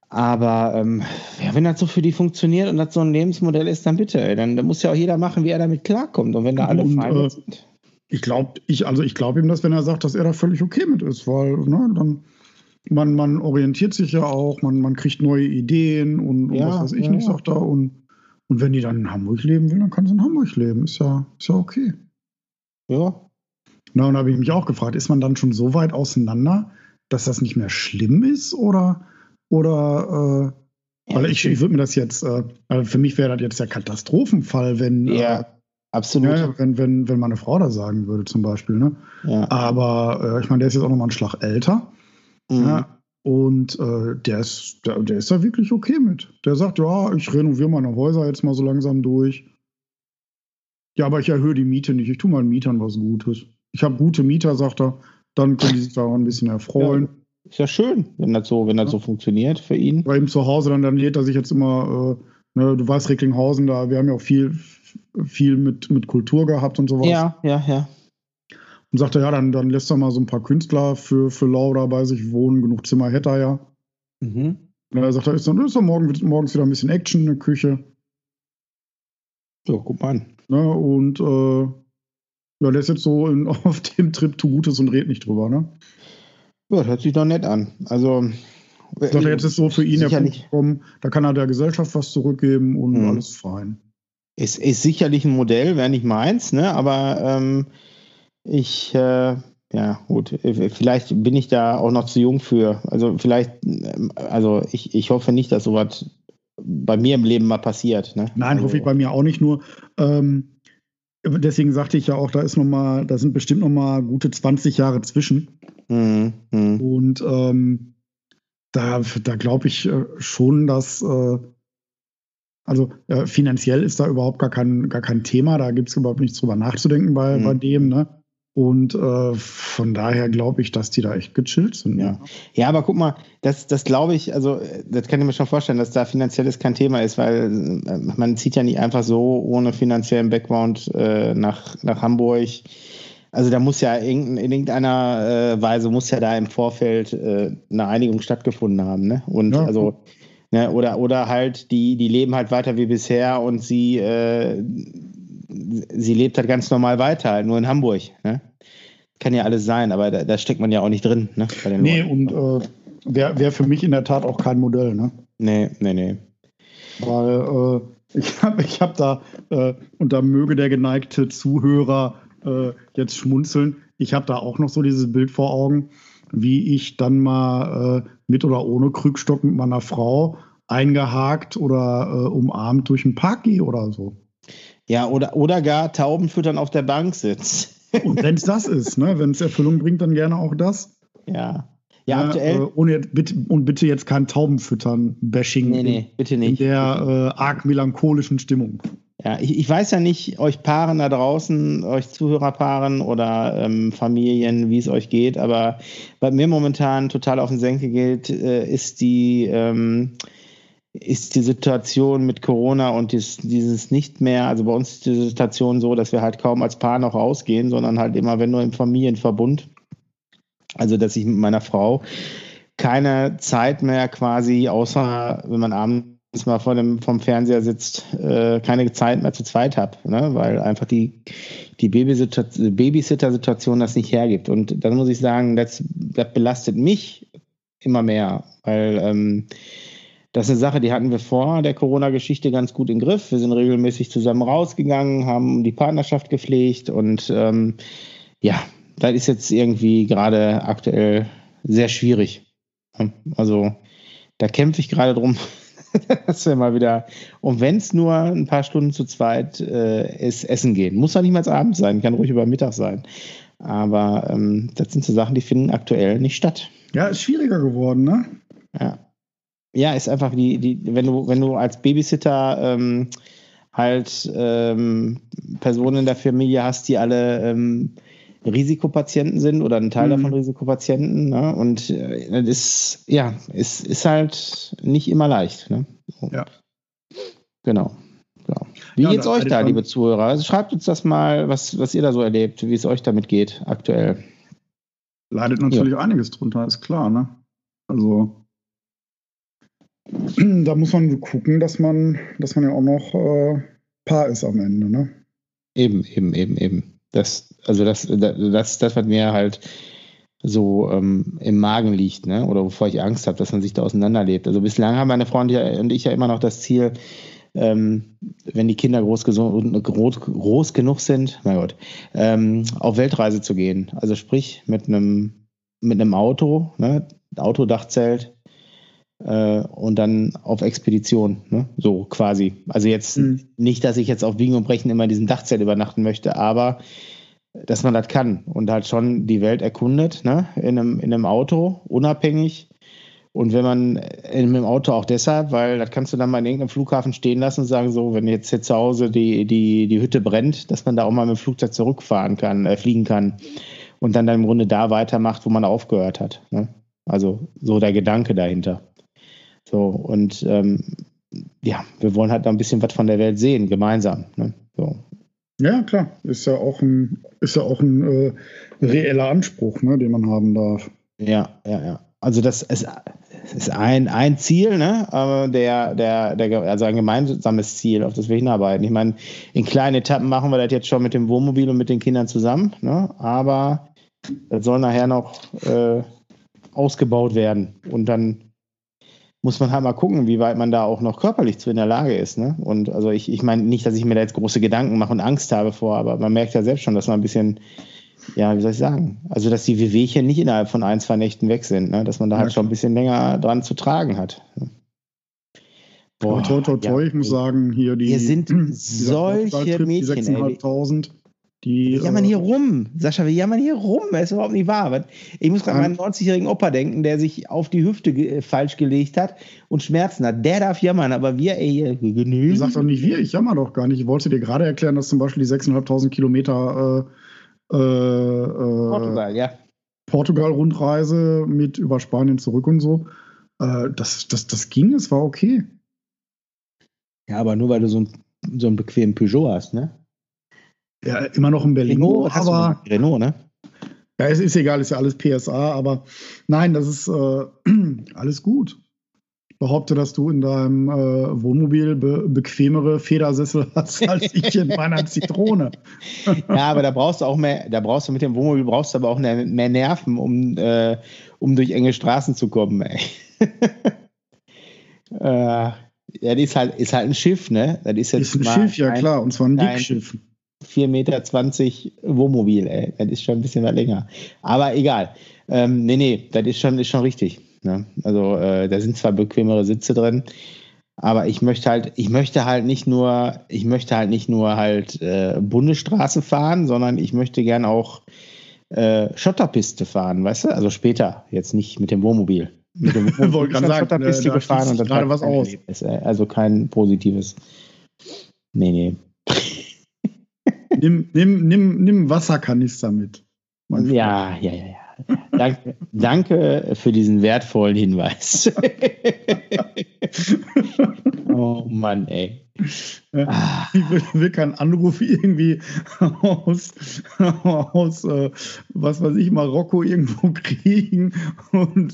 Aber ähm, ja, wenn das so für die funktioniert und das so ein Lebensmodell ist, dann bitte. Dann, dann muss ja auch jeder machen, wie er damit klarkommt. Und wenn da alle fein äh, sind. Ich glaube, ich, also ich glaube ihm das, wenn er sagt, dass er da völlig okay mit ist, weil, ne, dann, man, man orientiert sich ja auch, man, man kriegt neue Ideen und, und ja, was weiß ich ja, nicht, sagt er. Und, und wenn die dann in Hamburg leben will, dann kann sie in Hamburg leben. Ist ja, ist ja okay. Ja. Na, und da habe ich mich auch gefragt, ist man dann schon so weit auseinander, dass das nicht mehr schlimm ist? Oder, oder äh, weil ich, ich würde mir das jetzt, äh, für mich wäre das jetzt der Katastrophenfall, wenn ja. äh, Absolut. Ja, wenn, wenn, wenn meine Frau das sagen würde, zum Beispiel. Ne? Ja. Aber äh, ich meine, der ist jetzt auch nochmal einen Schlag älter. Mhm. Ja, und äh, der, ist, der, der ist da wirklich okay mit. Der sagt, ja, ich renoviere meine Häuser jetzt mal so langsam durch. Ja, aber ich erhöhe die Miete nicht. Ich tue meinen Mietern was Gutes. Ich habe gute Mieter, sagt er. Dann können die sich daran ein bisschen erfreuen. Ja, ist ja schön, wenn das so, wenn das so funktioniert für ihn. Bei ihm zu Hause, dann, dann lädt er sich jetzt immer, äh, ne, du weißt, Recklinghausen, da, wir haben ja auch viel, viel mit, mit Kultur gehabt und sowas. Ja, ja, ja. Und sagte, ja, dann, dann lässt er mal so ein paar Künstler für, für Laura bei sich wohnen. Genug Zimmer hätte er ja. Mhm. Und er sagt, ist dann ist dann morgen, morgens wieder ein bisschen Action in der Küche. So, guck mal an. Ja, und äh, ja, der ist jetzt so in, *laughs* auf dem Trip tu Gutes und redet nicht drüber, ne? Ja, das hört sich doch nett an. Also. Ich dachte, jetzt ist so für ihn der Punkt gekommen, da kann er der Gesellschaft was zurückgeben und mhm. alles fein. Ist, ist sicherlich ein Modell, wäre nicht meins, ne? aber ähm, ich, äh, ja, gut, vielleicht bin ich da auch noch zu jung für. Also vielleicht, also ich, ich hoffe nicht, dass sowas bei mir im Leben mal passiert. Ne? Nein, also, hoffe ich bei mir auch nicht nur. Ähm, deswegen sagte ich ja auch, da ist noch mal, da sind bestimmt noch mal gute 20 Jahre zwischen. Mhm, mh. Und ähm, da, da glaube ich äh, schon, dass äh, also äh, finanziell ist da überhaupt gar kein, gar kein Thema, da gibt es überhaupt nichts drüber nachzudenken bei, mhm. bei dem. Ne? Und äh, von daher glaube ich, dass die da echt gechillt sind. Ja, ja aber guck mal, das, das glaube ich, also das kann ich mir schon vorstellen, dass da finanzielles kein Thema ist, weil äh, man zieht ja nicht einfach so ohne finanziellen Background äh, nach, nach Hamburg. Also da muss ja in, in irgendeiner äh, Weise muss ja da im Vorfeld äh, eine Einigung stattgefunden haben, ne? Und ja, also ne, oder oder halt die die leben halt weiter wie bisher und sie äh, sie lebt halt ganz normal weiter, halt nur in Hamburg. Ne? Kann ja alles sein, aber da, da, steckt man ja auch nicht drin. Ne, bei den nee, Leuten. und äh, wäre wär für mich in der Tat auch kein Modell. Ne? Nee, nee, nee. Weil äh, ich *laughs* habe ich hab da, äh, und da möge der geneigte Zuhörer äh, jetzt schmunzeln, ich habe da auch noch so dieses Bild vor Augen, wie ich dann mal äh, mit oder ohne Krückstock mit meiner Frau eingehakt oder äh, umarmt durch den Park gehe oder so. Ja, oder, oder gar Tauben füttern auf der Bank sitzt. Und wenn es das ist, ne? wenn es Erfüllung bringt, dann gerne auch das. Ja. Ja, aktuell. Äh, ohne, bitte, und bitte jetzt kein Taubenfüttern-Bashing. Nee, nee, bitte nicht. In der äh, arg melancholischen Stimmung. Ja, ich, ich, weiß ja nicht, euch Paaren da draußen, euch Zuhörerpaaren oder ähm, Familien, wie es euch geht, aber bei mir momentan total auf den Senke geht, äh, ist die. Ähm, ist die Situation mit Corona und dies, dieses nicht mehr, also bei uns ist die Situation so, dass wir halt kaum als Paar noch rausgehen, sondern halt immer, wenn nur im Familienverbund. Also, dass ich mit meiner Frau keine Zeit mehr quasi, außer wenn man abends mal vor dem, vom Fernseher sitzt, äh, keine Zeit mehr zu zweit habe, ne? weil einfach die, die Babysitter-Situation das nicht hergibt. Und dann muss ich sagen, das, das belastet mich immer mehr, weil ähm, das ist eine Sache, die hatten wir vor der Corona-Geschichte ganz gut im Griff. Wir sind regelmäßig zusammen rausgegangen, haben die Partnerschaft gepflegt und ähm, ja, das ist jetzt irgendwie gerade aktuell sehr schwierig. Also da kämpfe ich gerade drum, *laughs* dass wir mal wieder, und wenn es nur ein paar Stunden zu zweit äh, ist, essen gehen. Muss doch nicht mal abends sein, kann ruhig über Mittag sein. Aber ähm, das sind so Sachen, die finden aktuell nicht statt. Ja, ist schwieriger geworden, ne? Ja. Ja, ist einfach die, die, wenn du, wenn du als Babysitter ähm, halt ähm, Personen in der Familie hast, die alle ähm, Risikopatienten sind oder ein Teil mhm. davon Risikopatienten. Ne? Und äh, das ist, ja, ist, ist halt nicht immer leicht. Ne? Ja. Genau. Ja. Wie ja, geht's euch da, liebe Zuhörer? Also schreibt uns das mal, was, was ihr da so erlebt, wie es euch damit geht aktuell. Leidet natürlich ja. einiges drunter, ist klar, ne? Also *clears throat* da muss man gucken, dass man, dass man ja auch noch äh, Paar ist am Ende, ne? Eben, eben, eben, eben. Das, also das, das, das, was mir halt so ähm, im Magen liegt, ne? Oder wovor ich Angst habe, dass man sich da auseinanderlebt. Also bislang haben meine Freunde und ich ja immer noch das Ziel, ähm, wenn die Kinder groß, groß, groß genug sind, mein Gott, ähm, auf Weltreise zu gehen. Also sprich mit einem mit einem Auto, ne? Autodachzelt, äh, und dann auf Expedition, ne? so quasi. Also jetzt mhm. nicht, dass ich jetzt auf Biegen und Brechen immer in diesem Dachzelt übernachten möchte, aber dass man das kann und halt schon die Welt erkundet, ne? in, einem, in einem Auto, unabhängig. Und wenn man in einem Auto auch deshalb, weil das kannst du dann mal in irgendeinem Flughafen stehen lassen und sagen, so, wenn jetzt hier zu Hause die, die, die Hütte brennt, dass man da auch mal mit dem Flugzeug zurückfahren kann, äh, fliegen kann und dann, dann im Grunde da weitermacht, wo man aufgehört hat. Ne? Also so der Gedanke dahinter. So, und ähm, ja, wir wollen halt noch ein bisschen was von der Welt sehen, gemeinsam. Ne? So. Ja, klar. Ist ja auch ein, ist ja auch ein äh, reeller Anspruch, ne, den man haben darf. Ja, ja, ja. Also das ist, ist ein, ein Ziel, ne? Der, der, der, also ein gemeinsames Ziel, auf das wir hinarbeiten. Ich meine, in kleinen Etappen machen wir das jetzt schon mit dem Wohnmobil und mit den Kindern zusammen, ne? Aber das soll nachher noch äh, ausgebaut werden. Und dann muss man halt mal gucken, wie weit man da auch noch körperlich zu in der Lage ist. Ne? Und also ich, ich meine nicht, dass ich mir da jetzt große Gedanken mache und Angst habe vor, aber man merkt ja selbst schon, dass man ein bisschen, ja, wie soll ich sagen, also dass die Wehwehchen nicht innerhalb von ein, zwei Nächten weg sind, ne? dass man da halt schon ein bisschen länger dran zu tragen hat. Boah, toi, toi, toi, ja. ich muss sagen, hier die. Hier sind *clears throat* solche Mädchen. Die 6.500. Die, wir jammern hier rum. Sascha, wir jammern hier rum. Das ist überhaupt nicht wahr. Ich muss gerade an meinen 90-jährigen Opa denken, der sich auf die Hüfte ge falsch gelegt hat und Schmerzen hat. Der darf jammern, aber wir, ey, genügen. Du sagst doch nicht wir, ich jammer doch gar nicht. Ich wollte dir gerade erklären, dass zum Beispiel die 6.500 Kilometer äh, Portugal, ja. Portugal-Rundreise mit über Spanien zurück und so. Äh, das, das, das ging, es war okay. Ja, aber nur weil du so, ein, so einen bequemen Peugeot hast, ne? Ja, immer noch in Berlin. Renault, aber Renault, ne? Ja, es ist egal, ist ja alles PSA, aber nein, das ist äh, *clears throat* alles gut. Ich behaupte, dass du in deinem äh, Wohnmobil be bequemere Federsessel *laughs* hast als ich in meiner *laughs* Zitrone. ja, aber da brauchst du auch mehr, da brauchst du mit dem Wohnmobil brauchst du aber auch mehr, mehr Nerven, um, äh, um durch enge Straßen zu kommen, ey. *laughs* äh, ja, das ist halt, ist halt ein Schiff, ne? Das ist jetzt ist ein Schiff, ja klar, und zwar ein Dickschiff. 4,20 Meter Wohnmobil, ey. Das ist schon ein bisschen was länger. Aber egal. Ähm, nee, nee, das ist schon, ist schon richtig. Ne? Also äh, da sind zwar bequemere Sitze drin, aber ich möchte halt, ich möchte halt nicht nur, ich möchte halt nicht nur halt äh, Bundesstraße fahren, sondern ich möchte gern auch äh, Schotterpiste fahren, weißt du? Also später, jetzt nicht mit dem Wohnmobil. Mit dem *laughs* Wohnmobil ich sagen, Schotterpiste äh, gefahren und das gerade was aus. Erlebnis, also kein positives. Nee, nee nimm, nimm, nimm, nimm Wasserkanister mit. Ja, ja, ja, ja. Danke, danke für diesen wertvollen Hinweis. *laughs* oh Mann, ey. Ah. Ich will, will, keinen Anruf irgendwie aus, aus äh, was weiß ich, Marokko irgendwo *laughs* kriegen und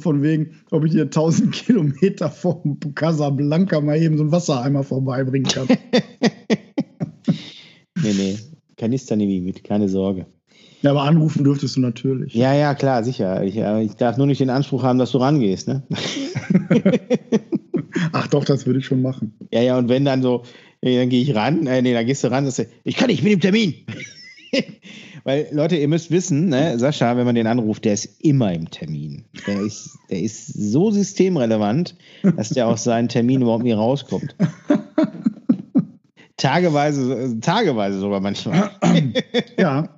von wegen, ob ich dir 1000 Kilometer vom Casablanca mal eben so einen Wassereimer vorbeibringen kann. *laughs* Nee, nee. Kanister nehme ich mit, keine Sorge. Ja, aber anrufen dürftest du natürlich. Ja, ja, klar, sicher. Ich, ich darf nur nicht den Anspruch haben, dass du rangehst, ne? *laughs* Ach doch, das würde ich schon machen. Ja, ja, und wenn dann so, dann gehe ich ran, äh, nee, dann gehst du ran und sagst, ich kann nicht, ich bin im Termin. *laughs* Weil, Leute, ihr müsst wissen, ne, Sascha, wenn man den anruft, der ist immer im Termin. Der ist, der ist so systemrelevant, dass der aus seinen Termin überhaupt nie rauskommt. *laughs* Tageweise, tageweise sogar manchmal. *clears throat* ja.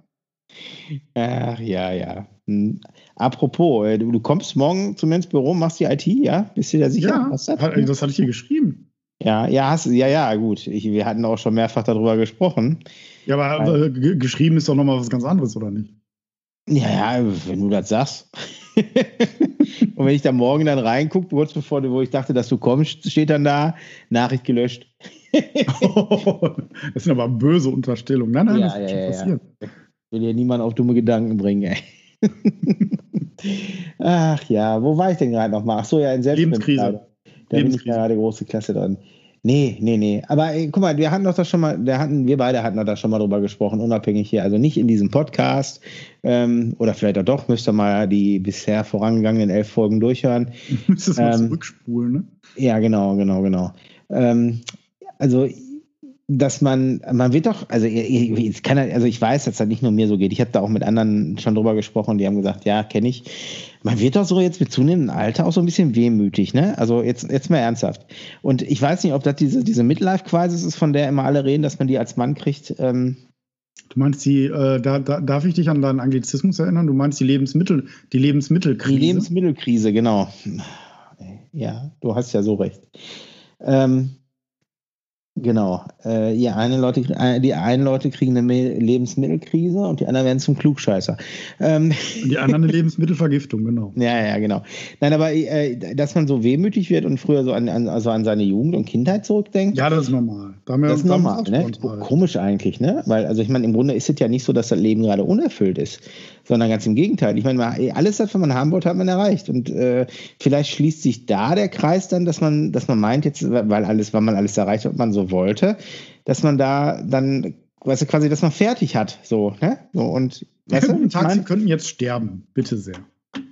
Ach ja, ja. Hm. Apropos, äh, du, kommst morgen zu mir ins Büro, machst die IT, ja? Bist du da sicher? Ja, das, das hatte ich hier geschrieben. Ja, ja, hast, ja, ja, gut. Ich, wir hatten auch schon mehrfach darüber gesprochen. Ja, aber äh, geschrieben ist doch nochmal was ganz anderes, oder nicht? Ja, ja, wenn du das sagst. *laughs* Und wenn ich da morgen dann reingucke, kurz bevor du, wo ich dachte, dass du kommst, steht dann da, Nachricht gelöscht. *laughs* das sind aber böse Unterstellungen. Nein, nein, ja, das wird ja, schon. Ja. Will ja niemand auf dumme Gedanken bringen, ey. *laughs* Ach ja, wo war ich denn gerade nochmal? Ach so, ja, in Selbstbildung. Da Lebenskrise. bin ich gerade große Klasse drin. Nee, nee, nee. Aber ey, guck mal, wir hatten doch das schon mal, wir hatten, wir beide hatten doch da schon mal drüber gesprochen, unabhängig hier. Also nicht in diesem Podcast, ähm, oder vielleicht auch doch, müsst ihr mal die bisher vorangegangenen elf Folgen durchhören. *laughs* Müsstest ähm, mal zurückspulen, ne? Ja, genau, genau, genau. Ähm, also dass man, man wird doch, also ich, kann, also ich weiß, dass das nicht nur mir so geht. Ich habe da auch mit anderen schon drüber gesprochen, die haben gesagt, ja, kenne ich. Man wird doch so jetzt mit zunehmendem Alter auch so ein bisschen wehmütig, ne? Also jetzt, jetzt mal ernsthaft. Und ich weiß nicht, ob das diese, diese Midlife-Crisis ist, von der immer alle reden, dass man die als Mann kriegt. Ähm, Du meinst die, äh, da, da, darf ich dich an deinen Anglizismus erinnern? Du meinst die Lebensmittel, die Lebensmittelkrise? Die Lebensmittelkrise, genau. Ja, du hast ja so recht. Ähm, Genau. Äh, ja, eine Leute, äh, die einen Leute kriegen eine Lebensmittelkrise und die anderen werden zum Klugscheißer. Ähm. Und die anderen eine Lebensmittelvergiftung, genau. Ja, ja, genau. Nein, aber äh, dass man so wehmütig wird und früher so an, an, also an seine Jugend und Kindheit zurückdenkt. Ja, das ist normal. Da das ist normal, ne? Komisch eigentlich, ne? Weil, also ich meine, im Grunde ist es ja nicht so, dass das Leben gerade unerfüllt ist sondern ganz im Gegenteil. Ich meine, alles, was man haben wollte, hat man erreicht. Und äh, vielleicht schließt sich da der Kreis dann, dass man, dass man meint, jetzt, weil alles, weil man alles erreicht hat, man so wollte, dass man da dann, weißt du, quasi, dass man fertig hat. So, ne? So, und weißt du, *laughs* Tag, Sie könnten jetzt sterben, bitte sehr.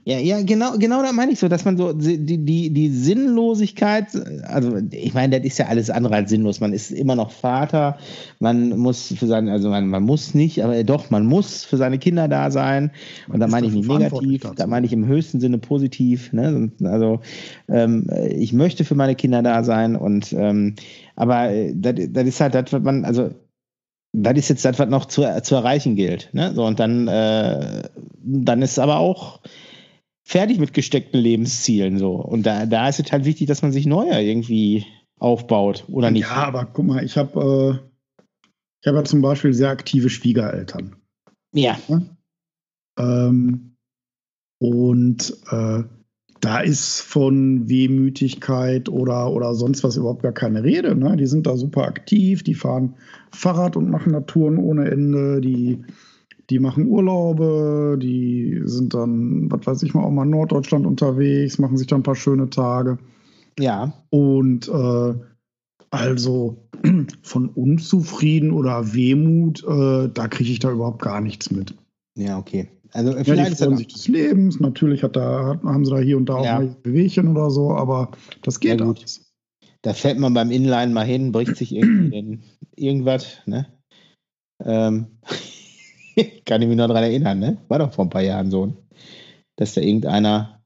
Ja, ja, genau, genau da meine ich so, dass man so die, die, die Sinnlosigkeit, also ich meine, das ist ja alles andere als sinnlos. Man ist immer noch Vater, man muss für seine, also man, man muss nicht, aber doch, man muss für seine Kinder da sein. Man Und da meine ich nicht negativ, da meine ich im höchsten Sinne positiv. Ne? Also ähm, ich möchte für meine Kinder da sein und ähm, aber das, das ist halt das, was man, also das ist jetzt das, was noch zu, zu erreichen gilt. Ne? So, und dann, äh, dann ist aber auch fertig mit gesteckten Lebenszielen so. Und da, da ist es halt wichtig, dass man sich neuer irgendwie aufbaut, oder nicht? Ja, aber guck mal, ich habe äh, ich habe ja zum Beispiel sehr aktive Schwiegereltern. Ja. Ähm, und äh, da ist von Wehmütigkeit oder, oder sonst was überhaupt gar keine Rede. Ne? Die sind da super aktiv, die fahren Fahrrad und machen Touren ohne Ende, die, die machen Urlaube, die sind dann, was weiß ich mal, auch mal in Norddeutschland unterwegs, machen sich da ein paar schöne Tage. Ja. Und äh, also *clears throat* von unzufrieden oder Wehmut, äh, da kriege ich da überhaupt gar nichts mit. Ja, okay. Also ja, die freuen sich des Lebens. Natürlich hat da, haben sie da hier und da ja. auch mal Bewegchen oder so, aber das geht ja, alles. Da fällt man beim Inline mal hin, bricht sich irgendwie *clears throat* irgendwas, ne? Ähm, *laughs* kann ich mich noch daran erinnern, ne? War doch vor ein paar Jahren so, dass da irgendeiner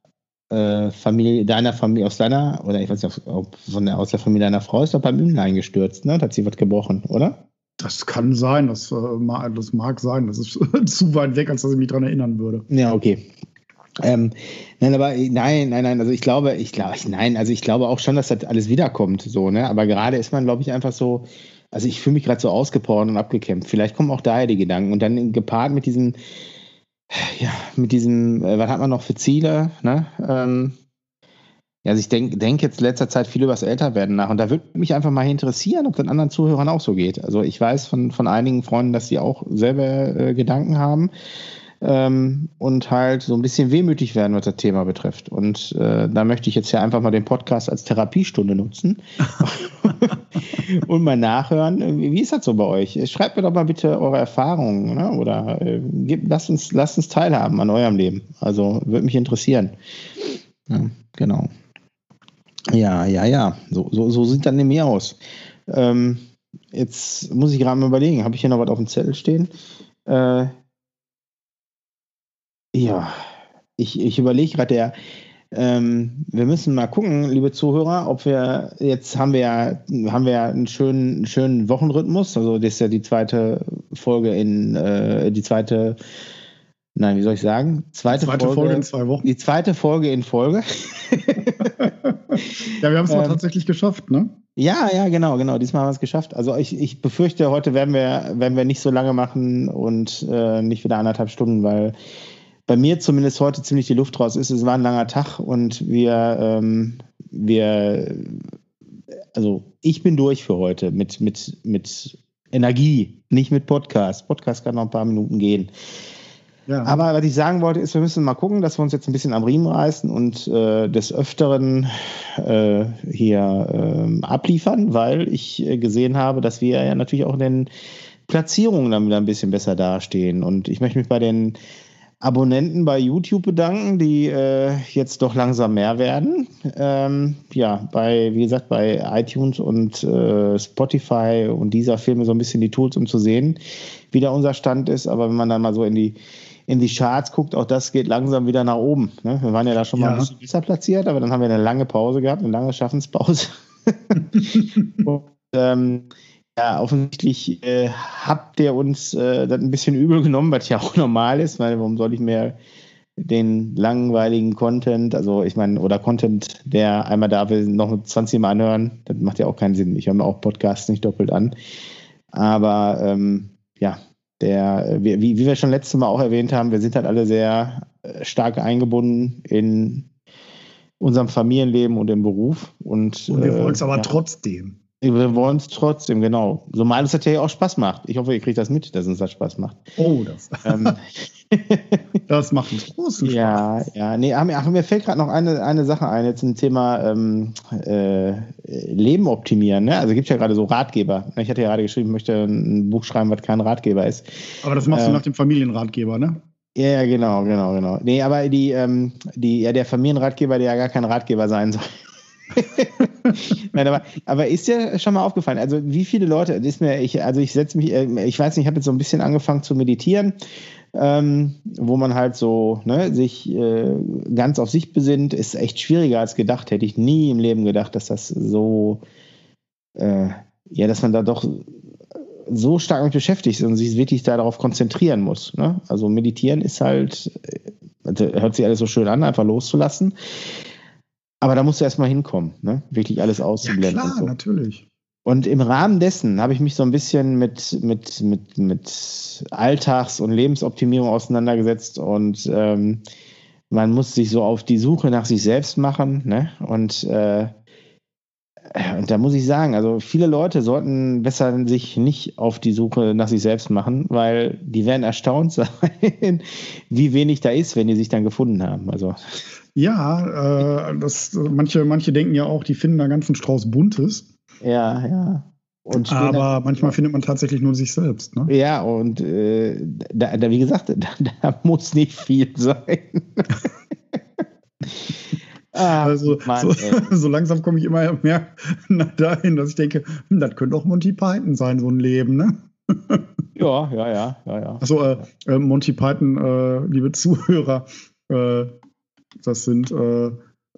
äh, Familie, deiner Familie, aus deiner, oder ich weiß nicht, ob von der, aus der Familie deiner Frau ist doch beim Inline gestürzt, ne? Da hat sie was gebrochen, oder? Das kann sein, das, äh, das mag sein. Das ist *laughs* zu weit weg, als dass ich mich daran erinnern würde. Ja, okay. Ähm, nein, aber nein, nein, nein. Also ich glaube, ich glaube, nein, also ich glaube auch schon, dass das alles wiederkommt, so, ne? Aber gerade ist man, glaube ich, einfach so, also ich fühle mich gerade so ausgepowert und abgekämpft. Vielleicht kommen auch daher die Gedanken und dann gepaart mit diesen, ja, mit diesem, äh, was hat man noch für Ziele, ne? Ähm, also ich denke denk jetzt letzter Zeit viel über das Älterwerden nach und da würde mich einfach mal interessieren, ob das anderen Zuhörern auch so geht. Also ich weiß von, von einigen Freunden, dass sie auch selber äh, Gedanken haben ähm, und halt so ein bisschen wehmütig werden, was das Thema betrifft. Und äh, da möchte ich jetzt ja einfach mal den Podcast als Therapiestunde nutzen *laughs* und mal nachhören, wie ist das so bei euch? Schreibt mir doch mal bitte eure Erfahrungen ne? oder äh, gebt, lasst, uns, lasst uns teilhaben an eurem Leben. Also würde mich interessieren. Ja, genau. Ja, ja, ja. So, so, so sieht dann nämlich aus. Ähm, jetzt muss ich gerade mal überlegen, habe ich hier noch was auf dem Zettel stehen? Äh, ja, ich, ich überlege gerade, der, ähm, wir müssen mal gucken, liebe Zuhörer, ob wir jetzt haben wir ja, haben wir einen schönen, schönen Wochenrhythmus. Also das ist ja die zweite Folge in äh, die zweite Nein, wie soll ich sagen? Zweite, zweite Folge, Folge, in zwei Wochen. Die zweite Folge in Folge. *laughs* ja, wir haben es ähm, tatsächlich geschafft, ne? Ja, ja, genau, genau. Diesmal haben wir es geschafft. Also ich, ich befürchte, heute werden wir, werden wir nicht so lange machen und äh, nicht wieder anderthalb Stunden, weil bei mir zumindest heute ziemlich die Luft raus ist. Es war ein langer Tag und wir, ähm, wir, also ich bin durch für heute mit, mit, mit Energie, nicht mit Podcast. Podcast kann noch ein paar Minuten gehen. Ja. Aber was ich sagen wollte, ist, wir müssen mal gucken, dass wir uns jetzt ein bisschen am Riemen reißen und äh, des Öfteren äh, hier äh, abliefern, weil ich äh, gesehen habe, dass wir ja natürlich auch in den Platzierungen dann wieder ein bisschen besser dastehen. Und ich möchte mich bei den Abonnenten bei YouTube bedanken, die äh, jetzt doch langsam mehr werden. Ähm, ja, bei, wie gesagt, bei iTunes und äh, Spotify und dieser Filme so ein bisschen die Tools, um zu sehen, wie da unser Stand ist. Aber wenn man dann mal so in die in die Charts guckt, auch das geht langsam wieder nach oben. Ne? Wir waren ja da schon mal ja. ein bisschen besser platziert, aber dann haben wir eine lange Pause gehabt, eine lange Schaffenspause. *laughs* *laughs* und, ähm, ja, offensichtlich äh, habt ihr uns äh, das ein bisschen übel genommen, was ja auch *laughs* normal ist, weil warum soll ich mehr den langweiligen Content, also ich meine, oder Content, der einmal da will, noch 20 Mal anhören, das macht ja auch keinen Sinn. Ich höre mir auch Podcasts nicht doppelt an. Aber ähm, ja, der, wie, wie wir schon letztes Mal auch erwähnt haben, wir sind halt alle sehr äh, stark eingebunden in unserem Familienleben und im Beruf. Und, und wir wollen es äh, aber ja. trotzdem. Wir wollen es trotzdem, genau. So mal es hat ja auch Spaß macht. Ich hoffe, ihr kriegt das mit, dass uns das Spaß macht. Oh, das. Ähm, *laughs* das macht einen großen Spaß. Ja, ja. Nee, ach, mir fällt gerade noch eine, eine Sache ein, jetzt zum Thema ähm, äh, Leben optimieren. Ne? Also gibt es ja gerade so Ratgeber. Ich hatte ja gerade geschrieben, ich möchte ein Buch schreiben, was kein Ratgeber ist. Aber das machst äh, du nach dem Familienratgeber, ne? Ja, genau, genau, genau. Nee, aber die, ähm, die, ja, der Familienratgeber, der ja gar kein Ratgeber sein soll. *laughs* Nein, aber, aber ist dir schon mal aufgefallen, also wie viele Leute, ist mir, ich, also ich setze mich, äh, ich weiß nicht, ich habe jetzt so ein bisschen angefangen zu meditieren, ähm, wo man halt so ne, sich äh, ganz auf sich besinnt, ist echt schwieriger als gedacht. Hätte ich nie im Leben gedacht, dass das so, äh, ja, dass man da doch so stark mit beschäftigt ist und sich wirklich darauf konzentrieren muss. Ne? Also meditieren ist halt, also hört sich alles so schön an, einfach loszulassen. Aber da musst du erstmal hinkommen, ne? wirklich alles auszublenden. Ja, klar, so. natürlich. Und im Rahmen dessen habe ich mich so ein bisschen mit, mit, mit, mit Alltags- und Lebensoptimierung auseinandergesetzt und ähm, man muss sich so auf die Suche nach sich selbst machen. Ne? Und, äh, und da muss ich sagen, also viele Leute sollten besser sich nicht auf die Suche nach sich selbst machen, weil die werden erstaunt *laughs* sein, wie wenig da ist, wenn die sich dann gefunden haben. Also. Ja, äh, das, manche, manche denken ja auch, die finden da ganzen Strauß Buntes. Ja, ja. Aber manchmal findet man tatsächlich nur sich selbst. Ne? Ja, und äh, da, da, wie gesagt, da, *laughs* da, muss nicht viel sein. *laughs* ah, also Mann, so, *laughs* so, langsam komme ich immer mehr dahin, dass ich denke, hm, das könnte auch Monty Python sein, so ein Leben, ne? ja, ja, ja, ja, ja. Achso, äh, äh, Monty Python, äh, liebe Zuhörer, äh, das sind äh,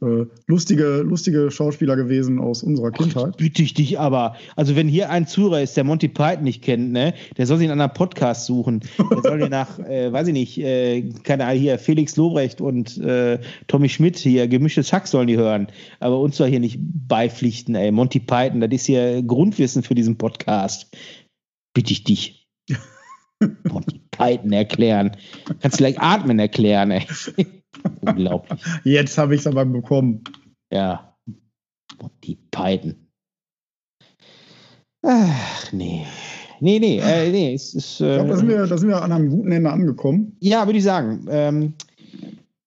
äh, lustige, lustige Schauspieler gewesen aus unserer Kindheit. bitte ich dich aber. Also, wenn hier ein Zuhörer ist, der Monty Python nicht kennt, ne, der soll sich einen anderen Podcast suchen. Der soll dir nach, äh, weiß ich nicht, äh, keine Ahnung, hier Felix Lobrecht und äh, Tommy Schmidt hier, gemischtes Hack sollen die hören. Aber uns soll hier nicht beipflichten, ey. Monty Python, das ist hier Grundwissen für diesen Podcast. Bitte ich dich. *laughs* Monty Python erklären. Kannst du gleich atmen erklären, ey. Unglaublich. *laughs* Jetzt habe ich es aber bekommen. Ja. Die Python. Ach, nee. Nee, nee, äh, nee. Es ist, äh, ich glaube, da, sind wir, da sind wir an einem guten Ende angekommen. Ja, würde ich sagen. Ähm,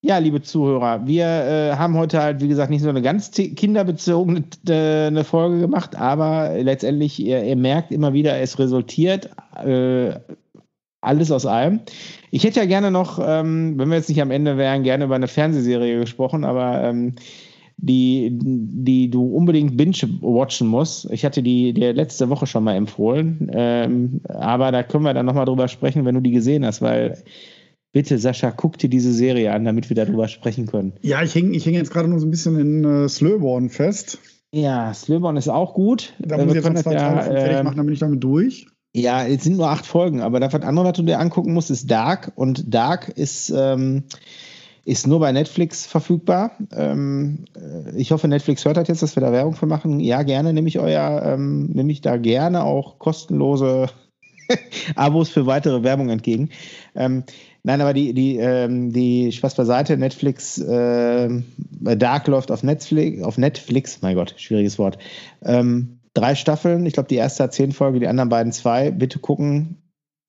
ja, liebe Zuhörer, wir äh, haben heute halt, wie gesagt, nicht so eine ganz kinderbezogene äh, eine Folge gemacht, aber letztendlich, ihr, ihr merkt immer wieder, es resultiert äh, alles aus allem. Ich hätte ja gerne noch, ähm, wenn wir jetzt nicht am Ende wären, gerne über eine Fernsehserie gesprochen, aber ähm, die, die du unbedingt binge-watchen musst. Ich hatte die dir letzte Woche schon mal empfohlen, ähm, aber da können wir dann nochmal drüber sprechen, wenn du die gesehen hast, weil bitte, Sascha, guck dir diese Serie an, damit wir darüber sprechen können. Ja, ich hänge ich häng jetzt gerade noch so ein bisschen in äh, Slowborn fest. Ja, Slowborn ist auch gut. Da muss ich jetzt noch zwei Teile ja, fertig ähm, machen, dann bin ich damit durch. Ja, es sind nur acht Folgen, aber das andere, was du dir angucken musst, ist Dark. Und Dark ist, ähm, ist nur bei Netflix verfügbar. Ähm, äh, ich hoffe, Netflix hört das jetzt, dass wir da Werbung für machen. Ja, gerne nehme ich euer, ähm, nehme ich da gerne auch kostenlose *laughs* Abos für weitere Werbung entgegen. Ähm, nein, aber die, die, ähm, die Spaß beiseite, Netflix, äh, Dark läuft auf Netflix, auf Netflix, mein Gott, schwieriges Wort. Ähm, drei Staffeln. Ich glaube, die erste hat zehn Folgen, die anderen beiden zwei. Bitte gucken.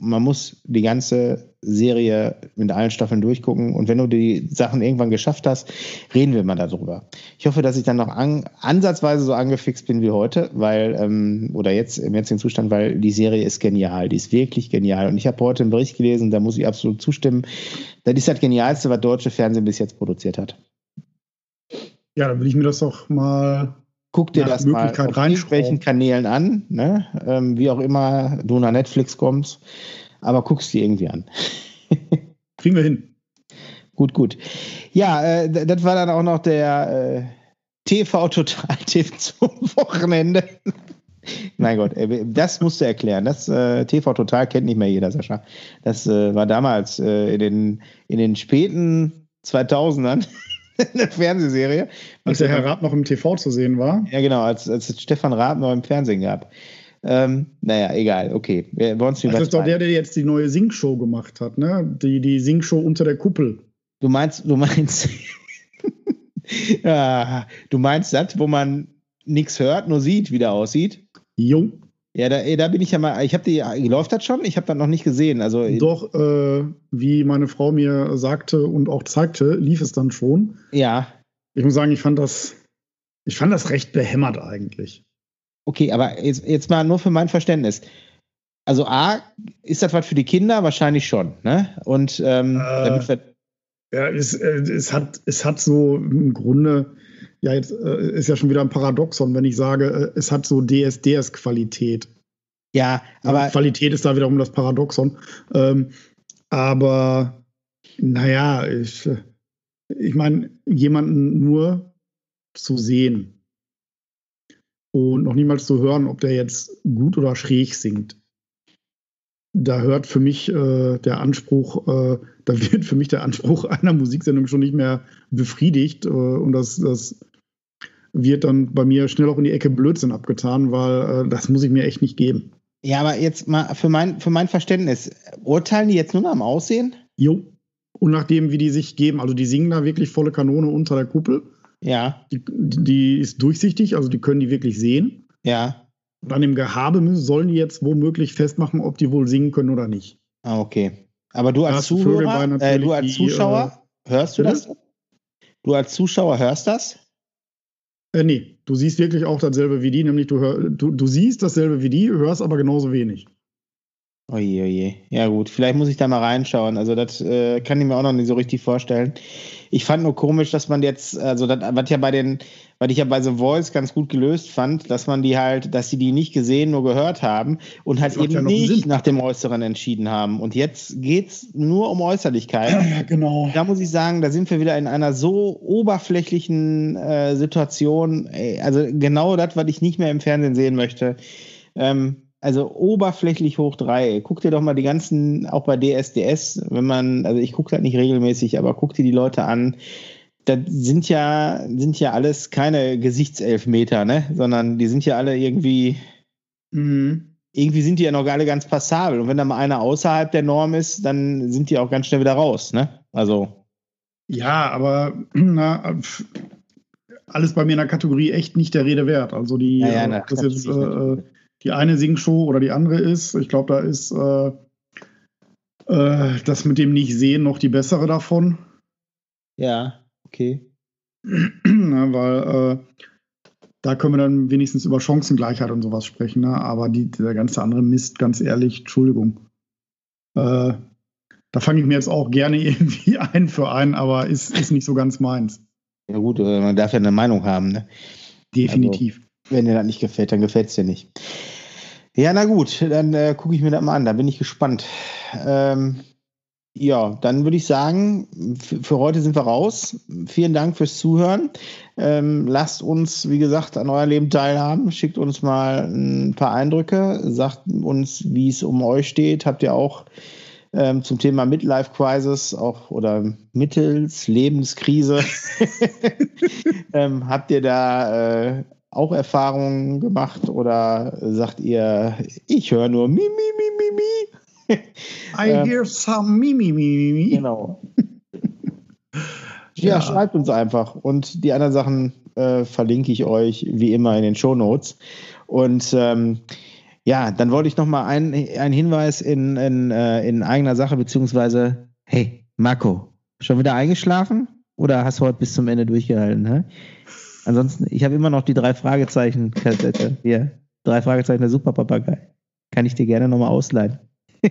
Man muss die ganze Serie mit allen Staffeln durchgucken. Und wenn du die Sachen irgendwann geschafft hast, reden wir mal darüber. Ich hoffe, dass ich dann noch an, ansatzweise so angefixt bin wie heute, weil, ähm, oder jetzt im jetzigen Zustand, weil die Serie ist genial. Die ist wirklich genial. Und ich habe heute einen Bericht gelesen, da muss ich absolut zustimmen. Das ist das Genialste, was deutsche Fernsehen bis jetzt produziert hat. Ja, dann will ich mir das doch mal Guck dir das mal auf irgendwelchen Kanälen an, ne? ähm, wie auch immer du nach Netflix kommst, aber guckst dir irgendwie an. *laughs* Kriegen wir hin. Gut, gut. Ja, äh, das war dann auch noch der äh, TV-Total-Tipp *laughs* zum Wochenende. *laughs* mein Gott, das musst du erklären. Das äh, TV Total kennt nicht mehr jeder, Sascha. Das äh, war damals äh, in, den, in den späten 2000ern *laughs* eine Fernsehserie. Als der Herr Raab noch im TV zu sehen war. Ja, genau, als, als es Stefan Raab noch im Fernsehen gab. Ähm, naja, egal, okay. Wir wollen Das ist doch der, der jetzt die neue Singshow gemacht hat, ne? Die, die Singshow unter der Kuppel. Du meinst, du meinst, ja, *laughs* du meinst das, wo man nichts hört, nur sieht, wie der aussieht? Jo. Ja, da, da bin ich ja mal. Ich habe die. Läuft das schon? Ich habe das noch nicht gesehen. Also doch, äh, wie meine Frau mir sagte und auch zeigte, lief es dann schon. Ja. Ich muss sagen, ich fand das. Ich fand das recht behämmert eigentlich. Okay, aber jetzt, jetzt mal nur für mein Verständnis. Also A, ist das was für die Kinder? Wahrscheinlich schon, ne? Und ähm, äh, ja, es, äh, es, hat, es hat so im Grunde ja, jetzt äh, ist ja schon wieder ein Paradoxon, wenn ich sage, äh, es hat so DSDS-Qualität. Ja, aber. Ja, Qualität ist da wiederum das Paradoxon. Ähm, aber naja, ich, äh, ich meine, jemanden nur zu sehen und noch niemals zu hören, ob der jetzt gut oder schräg singt. Da hört für mich äh, der Anspruch, äh, da *laughs* wird für mich der Anspruch einer Musiksendung schon nicht mehr befriedigt. Äh, und das, das wird dann bei mir schnell auch in die Ecke Blödsinn abgetan, weil äh, das muss ich mir echt nicht geben. Ja, aber jetzt mal für mein, für mein Verständnis, urteilen die jetzt nur nach dem Aussehen? Jo. Und nachdem, wie die sich geben, also die singen da wirklich volle Kanone unter der Kuppel. Ja. Die, die ist durchsichtig, also die können die wirklich sehen. Ja. Und an dem Gehabe müssen, sollen die jetzt womöglich festmachen, ob die wohl singen können oder nicht. Ah, okay. Aber du als Zuhörer, äh, du als Zuschauer, die, äh, hörst du das? Du als Zuschauer hörst das? Äh, nee, du siehst wirklich auch dasselbe wie die, nämlich du, hör, du, du siehst dasselbe wie die, hörst aber genauso wenig. Oje, oje. Ja gut, vielleicht muss ich da mal reinschauen. Also das äh, kann ich mir auch noch nicht so richtig vorstellen. Ich fand nur komisch, dass man jetzt, also das, was ja bei den, was ich ja bei The Voice ganz gut gelöst fand, dass man die halt, dass sie die nicht gesehen, nur gehört haben und halt eben ja nicht nach dem Äußeren entschieden haben. Und jetzt geht's nur um Äußerlichkeit. Ja, genau. Da muss ich sagen, da sind wir wieder in einer so oberflächlichen äh, Situation. Ey, also genau das, was ich nicht mehr im Fernsehen sehen möchte. Ähm, also oberflächlich hoch drei. Guck dir doch mal die ganzen, auch bei DSDS, wenn man, also ich gucke halt nicht regelmäßig, aber guck dir die Leute an. Das sind ja, sind ja alles keine Gesichtselfmeter, ne? Sondern die sind ja alle irgendwie, mhm. irgendwie sind die ja noch alle ganz passabel. Und wenn da mal einer außerhalb der Norm ist, dann sind die auch ganz schnell wieder raus, ne? Also. Ja, aber *clears throat* na, alles bei mir in der Kategorie echt nicht der Rede wert. Also die, ja, ja, na, das jetzt, äh, die eine Singshow oder die andere ist. Ich glaube, da ist äh, äh, das mit dem Nicht-Sehen noch die bessere davon. Ja, okay. *clears throat* Na, weil äh, da können wir dann wenigstens über Chancengleichheit und sowas sprechen. Ne? Aber die, der ganze andere Mist, ganz ehrlich, Entschuldigung. Äh, da fange ich mir jetzt auch gerne *laughs* irgendwie ein für ein, aber ist, ist nicht so ganz meins. Ja gut, äh, man darf ja eine Meinung haben. Ne? Definitiv. Also, wenn dir das nicht gefällt, dann gefällt es dir nicht. Ja, na gut, dann äh, gucke ich mir das mal an, da bin ich gespannt. Ähm, ja, dann würde ich sagen, für heute sind wir raus. Vielen Dank fürs Zuhören. Ähm, lasst uns, wie gesagt, an euer Leben teilhaben. Schickt uns mal ein paar Eindrücke. Sagt uns, wie es um euch steht. Habt ihr auch ähm, zum Thema Midlife Crisis auch oder mittels Lebenskrise *laughs* ähm, habt ihr da äh, auch Erfahrungen gemacht oder sagt ihr, ich höre nur mi, mi, mi, mi, mi? *laughs* I ähm, hear some mi, mi, mi, mi. Genau. *laughs* ja, ja, schreibt uns einfach. Und die anderen Sachen äh, verlinke ich euch wie immer in den Show Notes. Und ähm, ja, dann wollte ich noch mal einen, einen Hinweis in, in, äh, in eigener Sache, beziehungsweise, hey, Marco, schon wieder eingeschlafen? Oder hast du heute bis zum Ende durchgehalten? Hä? Ansonsten, ich habe immer noch die drei Fragezeichen-Kassette. Hier, drei Fragezeichen der Superpapagei. Kann ich dir gerne nochmal ausleihen. *laughs*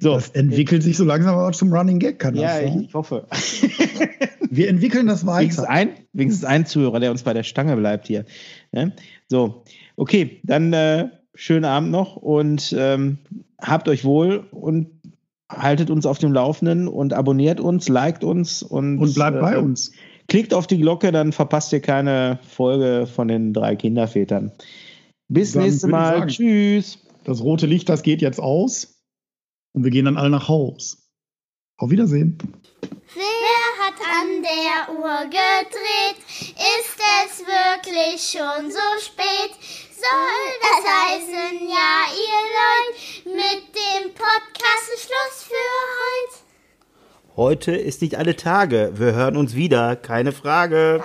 so. Das entwickelt sich so langsam aber zum Running Gag, kann Ja, ich, ich, hoffe. *laughs* Wir entwickeln das weiter. Wenigstens ein, wenigstens ein Zuhörer, der uns bei der Stange bleibt hier. Ja? So, okay, dann äh, schönen Abend noch und ähm, habt euch wohl und haltet uns auf dem Laufenden und abonniert uns, liked uns und, und bleibt äh, bei uns. Klickt auf die Glocke, dann verpasst ihr keine Folge von den drei Kindervätern. Bis dann nächstes Mal. Sagen, Tschüss. Das rote Licht, das geht jetzt aus. Und wir gehen dann alle nach Haus. Auf Wiedersehen. Wer hat an der Uhr gedreht? Ist es wirklich schon so spät? Soll das heißen, ja, ihr Leute, mit dem Podcast Schluss für heute? Heute ist nicht alle Tage. Wir hören uns wieder, keine Frage.